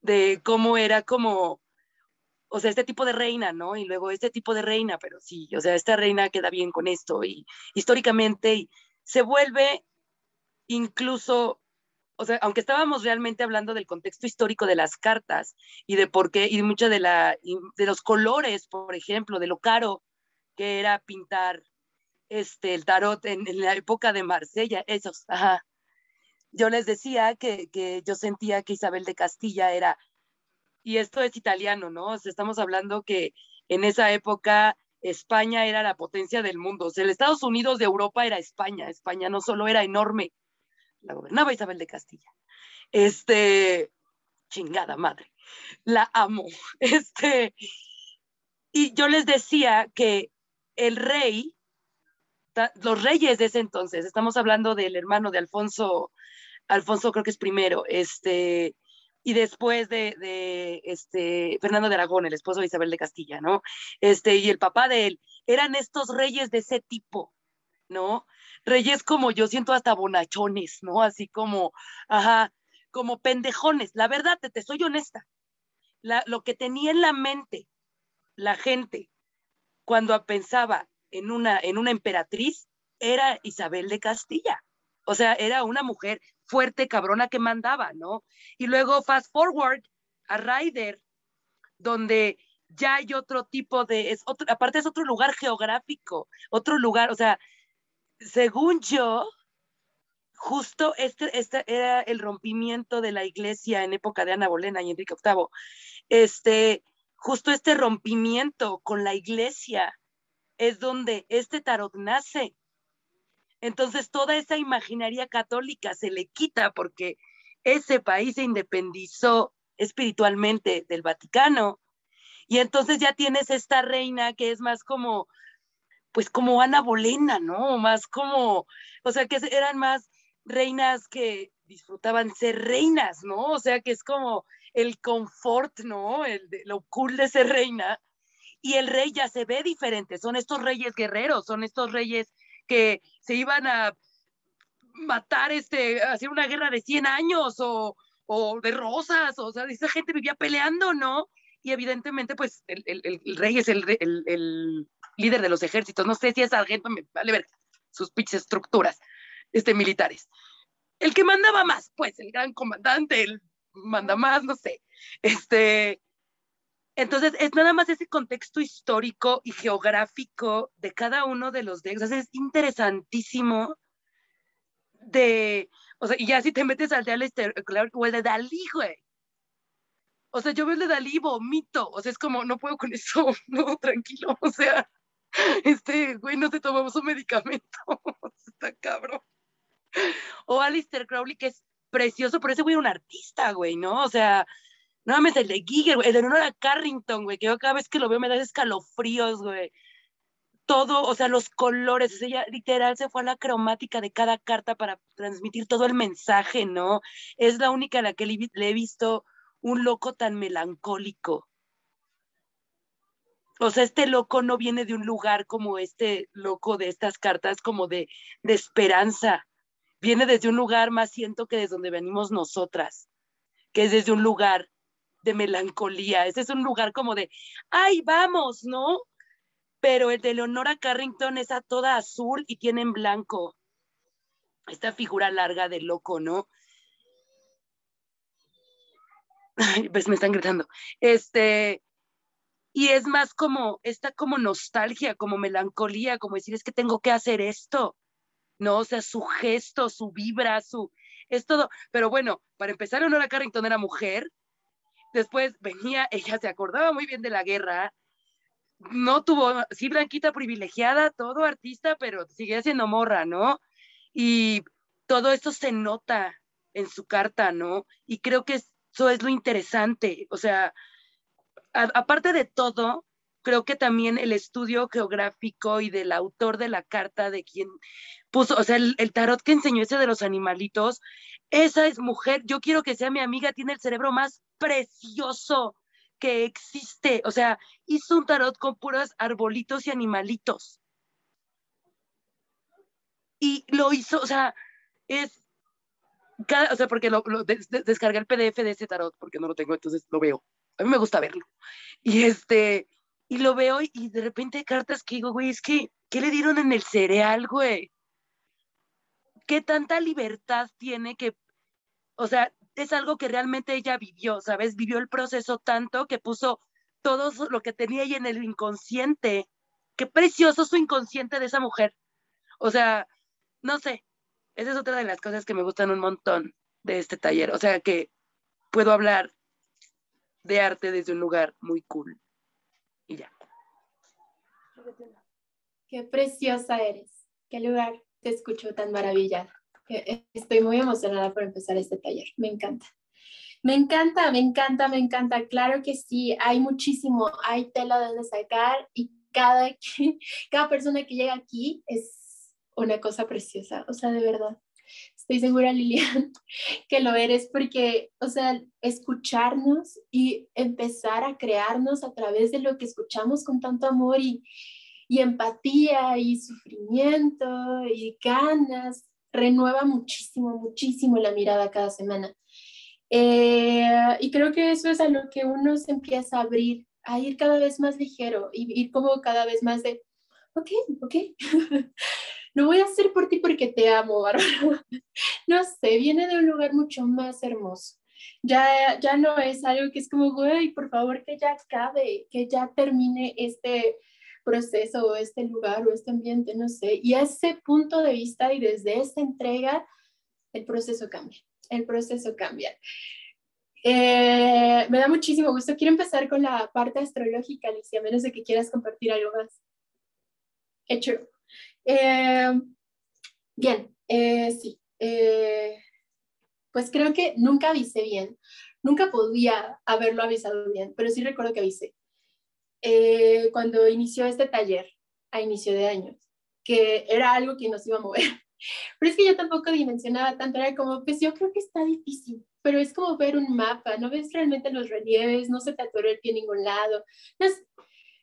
de cómo era como, o sea, este tipo de reina, ¿no? Y luego este tipo de reina, pero sí, o sea, esta reina queda bien con esto y históricamente y se vuelve incluso o sea, aunque estábamos realmente hablando del contexto histórico de las cartas y de por qué, y mucho de, la, de los colores, por ejemplo, de lo caro que era pintar este, el tarot en, la época de Marsella, esos, ajá. Yo les decía que, que, yo sentía que Isabel de Castilla era, y esto es italiano, ¿no? O estamos hablando que en esa época España era la potencia del mundo, o sea, el Estados Unidos de Europa era España, España no solo era enorme, la gobernaba Isabel de Castilla. Este, chingada madre, la amo. Este, y yo les decía que el rey, los reyes de ese entonces, estamos hablando del hermano de Alfonso, Alfonso creo que es primero, este, y después de, este, Fernando de Aragón, el esposo de Isabel de Castilla, ¿no? Este, y el papá de él, eran estos reyes de ese tipo, ¿no? Reyes como yo siento hasta bonachones, ¿no? Así como, ajá, como pendejones. La verdad, te, te soy honesta. lo que tenía en la mente la gente cuando pensaba en una, en una emperatriz era Isabel de Castilla. O sea, era una mujer fuerte, cabrona que mandaba, ¿no? Y luego fast forward a Ryder, donde ya hay otro tipo de, es otro, aparte es otro lugar geográfico, otro lugar, o sea, según yo, justo este, este, era el rompimiento de la iglesia en época de Ana Bolena y Enrique VIII. Este, justo este rompimiento con la iglesia es donde este tarot nace. Entonces toda esa imaginaria católica se le quita porque ese país se independizó espiritualmente del Vaticano. Y entonces ya tienes esta reina que es más como pues como Ana Bolena, ¿no? Más como, o sea, que eran más reinas que disfrutaban ser reinas, ¿no? O sea, que es como el confort, ¿no? El, lo cool de ser reina. Y el rey ya se ve diferente, son estos reyes guerreros, son estos reyes que se iban a matar, este, hacer una guerra de 100 años o, o de rosas, o sea, esa gente vivía peleando, ¿no? Y evidentemente, pues, el, el, rey es el, el, líder de los ejércitos, no sé si es sargento, me vale ver sus pinches estructuras este, militares. El que mandaba más, pues el gran comandante, el manda más, no sé. Este, entonces, es nada más ese contexto histórico y geográfico de cada uno de los decks. es interesantísimo de, o sea, y ya si te metes al de Alistair o el de Dalí, güey. O sea, yo veo el de Dalí vomito, o sea, es como, no puedo con eso, no, tranquilo, o sea, este, güey, no te tomamos un medicamento, está cabrón. O Alistair Crowley, que es precioso, pero ese güey era un artista, güey, ¿no? O sea, no mames, el de Giger, el de Nora Carrington, güey, que yo cada vez que lo veo me da escalofríos, güey. Todo, o sea, los colores, ella literal se fue a la cromática de cada carta para transmitir todo el mensaje, ¿no? Es la única a la que le, he visto un loco tan melancólico. O sea, este loco no viene de un lugar como este loco de estas cartas, como de, de esperanza. Viene desde un lugar más siento que desde donde venimos nosotras, que es desde un lugar de melancolía. Ese es un lugar como de, ay, vamos, ¿no? Pero el de Leonora Carrington es a toda azul y tiene en blanco. Esta figura larga de loco, ¿no? Ay, pues me están gritando. Este, y es más como, esta como nostalgia, como melancolía, como decir, es que tengo que hacer esto, ¿no? O sea, su gesto, su vibra, su, es todo. Pero bueno, para empezar, Leonora Carrington era mujer, después venía, ella se acordaba muy bien de la guerra, no tuvo, sí, blanquita privilegiada, todo artista, pero sigue siendo morra, ¿no? Y todo esto se nota en su carta, ¿no? Y creo que eso es lo interesante, o sea, aparte de todo, creo que también el estudio geográfico y del autor de la carta, de quien puso, o sea, el, el, tarot que enseñó ese de los animalitos, esa es mujer, yo quiero que sea mi amiga, tiene el cerebro más precioso que existe. O sea, hizo un tarot con puros arbolitos y animalitos. Y lo hizo, o sea, es, cada, o sea, porque lo, descargué el PDF de ese tarot, porque no lo tengo, entonces lo veo. A mí me gusta verlo. Y este, y lo veo y, de repente hay cartas que digo, güey, es que, ¿qué le dieron en el cereal, güey? ¿Qué tanta libertad tiene que, o sea, es algo que realmente ella vivió, ¿sabes? Vivió el proceso tanto que puso todo lo que tenía ahí en el inconsciente. Qué precioso su inconsciente de esa mujer. O sea, no sé, esa es otra de las cosas que me gustan un montón de este taller. O sea, que puedo hablar de arte desde un lugar muy cool. Y ya. Qué preciosa eres. Qué lugar te escucho tan maravillada. Estoy muy emocionada por empezar este taller. Me encanta. Me encanta, me encanta, me encanta. Claro que sí, hay muchísimo, hay tela de donde sacar y cada, cada persona que llega aquí es una cosa preciosa. O sea, de verdad. Estoy segura, Lilian, que lo eres porque, o sea, escucharnos y empezar a crearnos a través de lo que escuchamos con tanto amor y, y empatía y sufrimiento y ganas renueva muchísimo, muchísimo la mirada cada semana. Eh, y creo que eso es a lo que uno se empieza a abrir, a ir cada vez más ligero y ir como cada vez más de, ok, ok, lo voy a hacer por ti porque te amo, Bárbara. no sé, viene de un lugar mucho más hermoso. Ya, ya no es algo que es como, güey, por favor, que ya acabe, que ya termine este, proceso o este lugar o este ambiente, no sé. Y ese punto de vista y desde esta entrega, el proceso cambia, el proceso cambia. Eh, me da muchísimo gusto. Quiero empezar con la parte astrológica, Alicia, a menos de que quieras compartir algo más. Hecho. Eh, bien, eh, sí. pues creo que nunca avisé bien. Nunca podía haberlo avisado bien, pero sí recuerdo que avisé. Eh, cuando inició este taller a inicio de años, que era algo que nos iba a mover. Pero es que yo tampoco dimensionaba tanto, era como, pues yo creo que está difícil, pero es como ver un mapa, no ves realmente los relieves, no se te atoró el pie en ningún lado,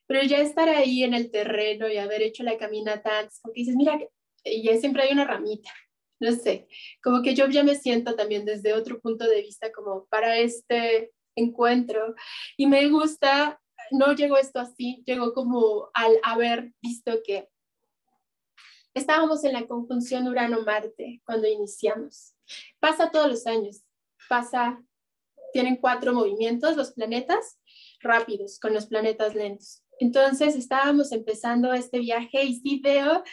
pero ya estar ahí en el terreno y haber hecho la caminata antes, como que dices, mira, ya siempre hay una ramita, no sé, como que yo ya me siento también desde otro punto de vista como para este encuentro y me gusta no llegó esto así, llegó como al haber visto que estábamos en la conjunción Urano-Marte cuando iniciamos. Pasa todos los años, pasa, tienen cuatro movimientos los planetas rápidos con los planetas lentos. Entonces estábamos empezando este viaje y sí veo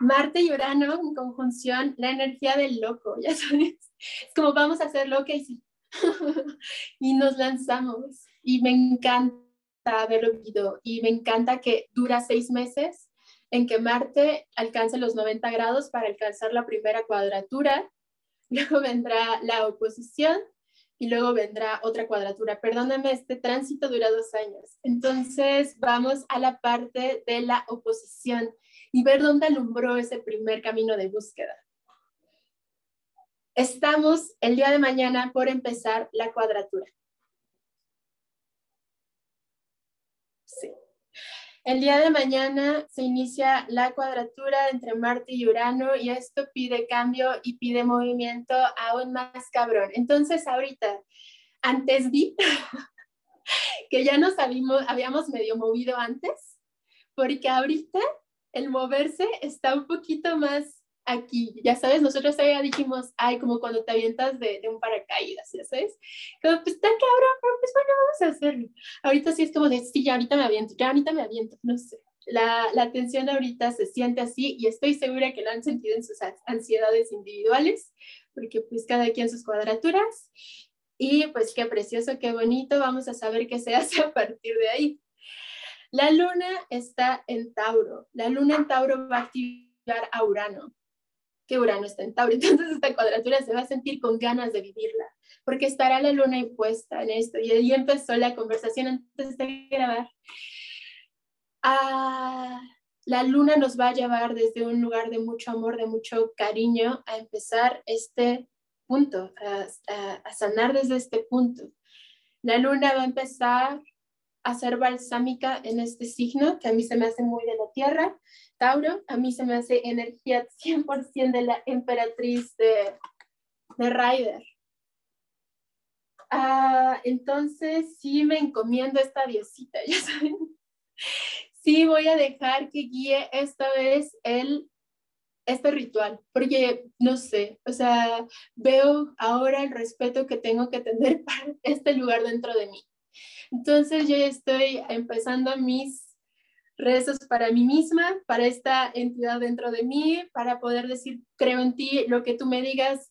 Marte y Urano en conjunción, la energía del loco, ya sabes. Es como vamos a hacer lo que sí. y nos lanzamos. Y me encanta haberlo vivido y me encanta que dura seis meses en que Marte alcance los 90 grados para alcanzar la primera cuadratura. Luego vendrá la oposición y luego vendrá otra cuadratura. Perdóname, este tránsito dura dos años. Entonces vamos a la parte de la oposición y ver dónde alumbró ese primer camino de búsqueda. Estamos el día de mañana por empezar la cuadratura. Sí. El día de mañana se inicia la cuadratura entre Marte y Urano y esto pide cambio y pide movimiento aún más cabrón. Entonces ahorita, antes vi que ya nos habíamos, medio movido antes, porque ahorita el moverse está un poquito más aquí, ya sabes, nosotros ya dijimos, ay, como cuando te avientas de, de, un paracaídas, ya sabes, como, pues tan cabrón, pero pues bueno, vamos a hacerlo. Ahorita sí es como de, sí, ya ahorita me aviento, ya ahorita me aviento, no sé. La, la tensión ahorita se siente así y estoy segura que lo han sentido en sus ansiedades individuales, porque pues cada quien sus cuadraturas. Y pues qué precioso, qué bonito, vamos a saber qué se hace a partir de ahí. La luna está en Tauro. La luna en Tauro va a activar a Urano que Urano está en Tauro. Entonces esta cuadratura se va a sentir con ganas de vivirla, porque estará la luna impuesta en esto. Y ahí empezó la conversación antes de grabar. Ah, la luna nos va a llevar desde un lugar de mucho amor, de mucho cariño, a empezar este punto, a sanar desde este punto. La luna va a empezar a ser balsámica en este signo, que a mí se me hace muy de la tierra, Tauro, a mí se me hace energía 100% de la emperatriz de, de Ryder. Ah, entonces sí me encomiendo esta diosita, ya saben. Sí voy a dejar que guíe esta vez el, este ritual, porque no sé, o sea, veo ahora el respeto que tengo que tener para este lugar dentro de mí. Entonces yo estoy empezando mis rezos para mí misma, para esta entidad dentro de mí, para poder decir, creo en ti, lo que tú me digas,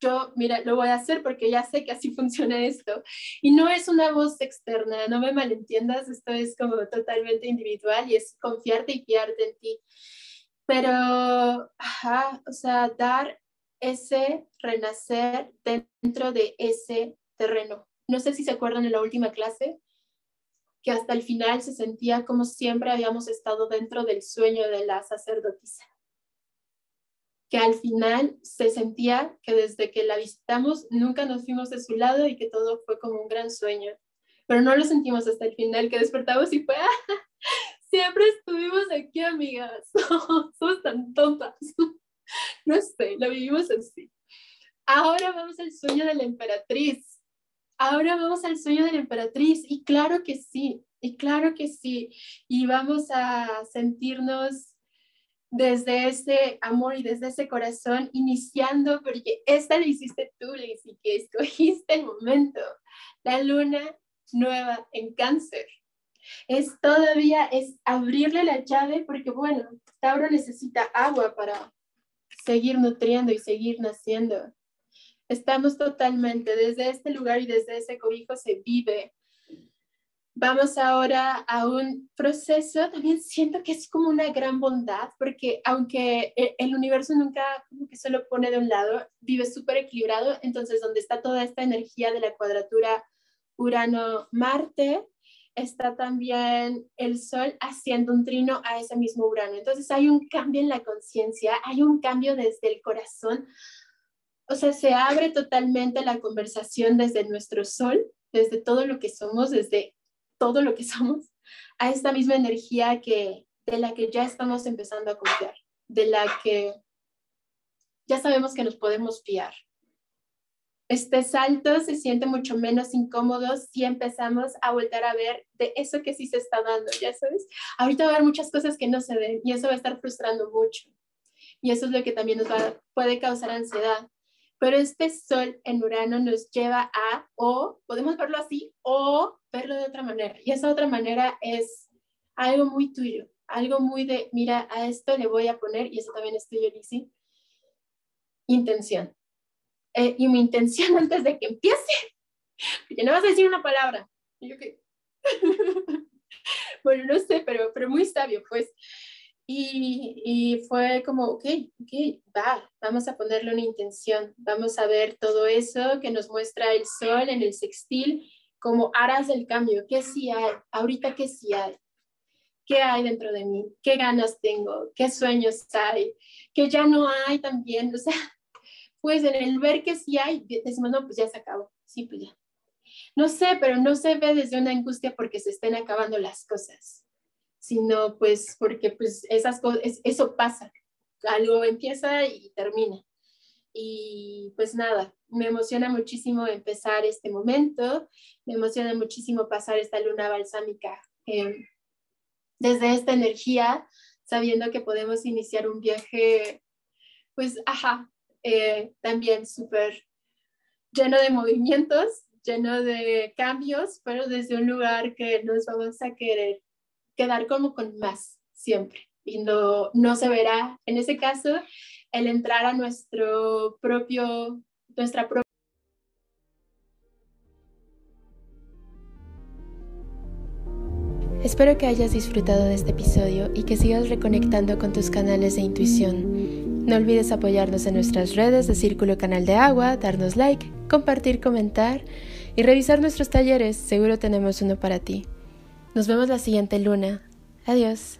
yo, mira, lo voy a hacer porque ya sé que así funciona esto. Y no es una voz externa, no me malentiendas, esto es como totalmente individual y es confiarte y fiarte en ti. Pero, o sea, dar ese renacer dentro de ese terreno. No sé si se acuerdan en la última clase, que hasta el final se sentía como siempre habíamos estado dentro del sueño de la sacerdotisa. Que al final se sentía que desde que la visitamos nunca nos fuimos de su lado y que todo fue como un gran sueño. Pero no lo sentimos hasta el final, que despertamos y fue, ah, siempre estuvimos aquí, amigas. somos tan tontas. no sé, lo vivimos así. Ahora vamos al sueño de la emperatriz ahora vamos al sueño de la emperatriz. Y claro que sí, y claro que sí. Y vamos a sentirnos desde ese amor y desde ese corazón iniciando, porque esta la hiciste tú, Lizzy, que escogiste el momento. La luna nueva en cáncer. Es todavía, es abrirle la llave, porque bueno, Tauro necesita agua para seguir nutriendo y seguir naciendo. Estamos totalmente desde este lugar y desde ese cobijo se vive. Vamos ahora a un proceso, también siento que es como una gran bondad, porque aunque e, el universo nunca como que se lo pone de un lado, vive súper equilibrado, entonces donde está toda esta energía de la cuadratura Urano-Marte, está también el Sol haciendo un trino a ese mismo Urano. Entonces hay un cambio en la conciencia, hay un cambio desde el corazón o sea, se abre totalmente la conversación desde nuestro sol, desde todo lo que somos, desde todo lo que somos, a esta misma energía que, de la que ya estamos empezando a confiar, de la que ya sabemos que nos podemos fiar. Este salto se siente mucho menos incómodo si empezamos a volver a ver de eso que sí se está dando, ya sabes. Ahorita va a haber muchas cosas que no se ven y eso va a estar frustrando mucho. Y eso es lo que también nos va, puede causar ansiedad. Pero este sol en Urano nos lleva a, o podemos verlo así, o verlo de otra manera. Y esa otra manera es algo muy tuyo, algo muy de, mira, a esto le voy a poner, y eso también es tuyo, Lizzie, intención. Eh, y mi intención antes de que empiece, porque no vas a decir una palabra. Y yo que, bueno, no sé, pero, pero muy sabio, pues. Y, y, fue como, ok, ok, va, vamos a ponerle una intención, vamos a ver todo eso que nos muestra el sol en el sextil como aras del cambio, ¿qué sí hay? Ahorita qué sí hay. ¿Qué hay dentro de mí? ¿Qué ganas tengo? ¿Qué sueños hay? Que ya no hay también. O sea, pues en el ver que sí hay, decimos, no, pues ya se acabó. Sí, pues ya. No sé, pero no se ve desde una angustia porque se estén acabando las cosas, sino pues porque pues esas cosas, eso pasa. Algo empieza y termina. Y pues nada, me emociona muchísimo empezar este momento, me emociona muchísimo pasar esta luna balsámica eh, desde esta energía, sabiendo que podemos iniciar un viaje, pues, ajá, eh, también súper lleno de movimientos, lleno de cambios, pero desde un lugar que nos vamos a querer quedar como con más siempre. Y no, no se verá, en ese caso, el entrar a nuestro propio, nuestra propia Espero que hayas disfrutado de este episodio y que sigas reconectando con tus canales de intuición. No olvides apoyarnos en nuestras redes de Círculo Canal de Agua, darnos like, compartir, comentar y revisar nuestros talleres. Seguro tenemos uno para ti. Nos vemos la siguiente luna. Adiós.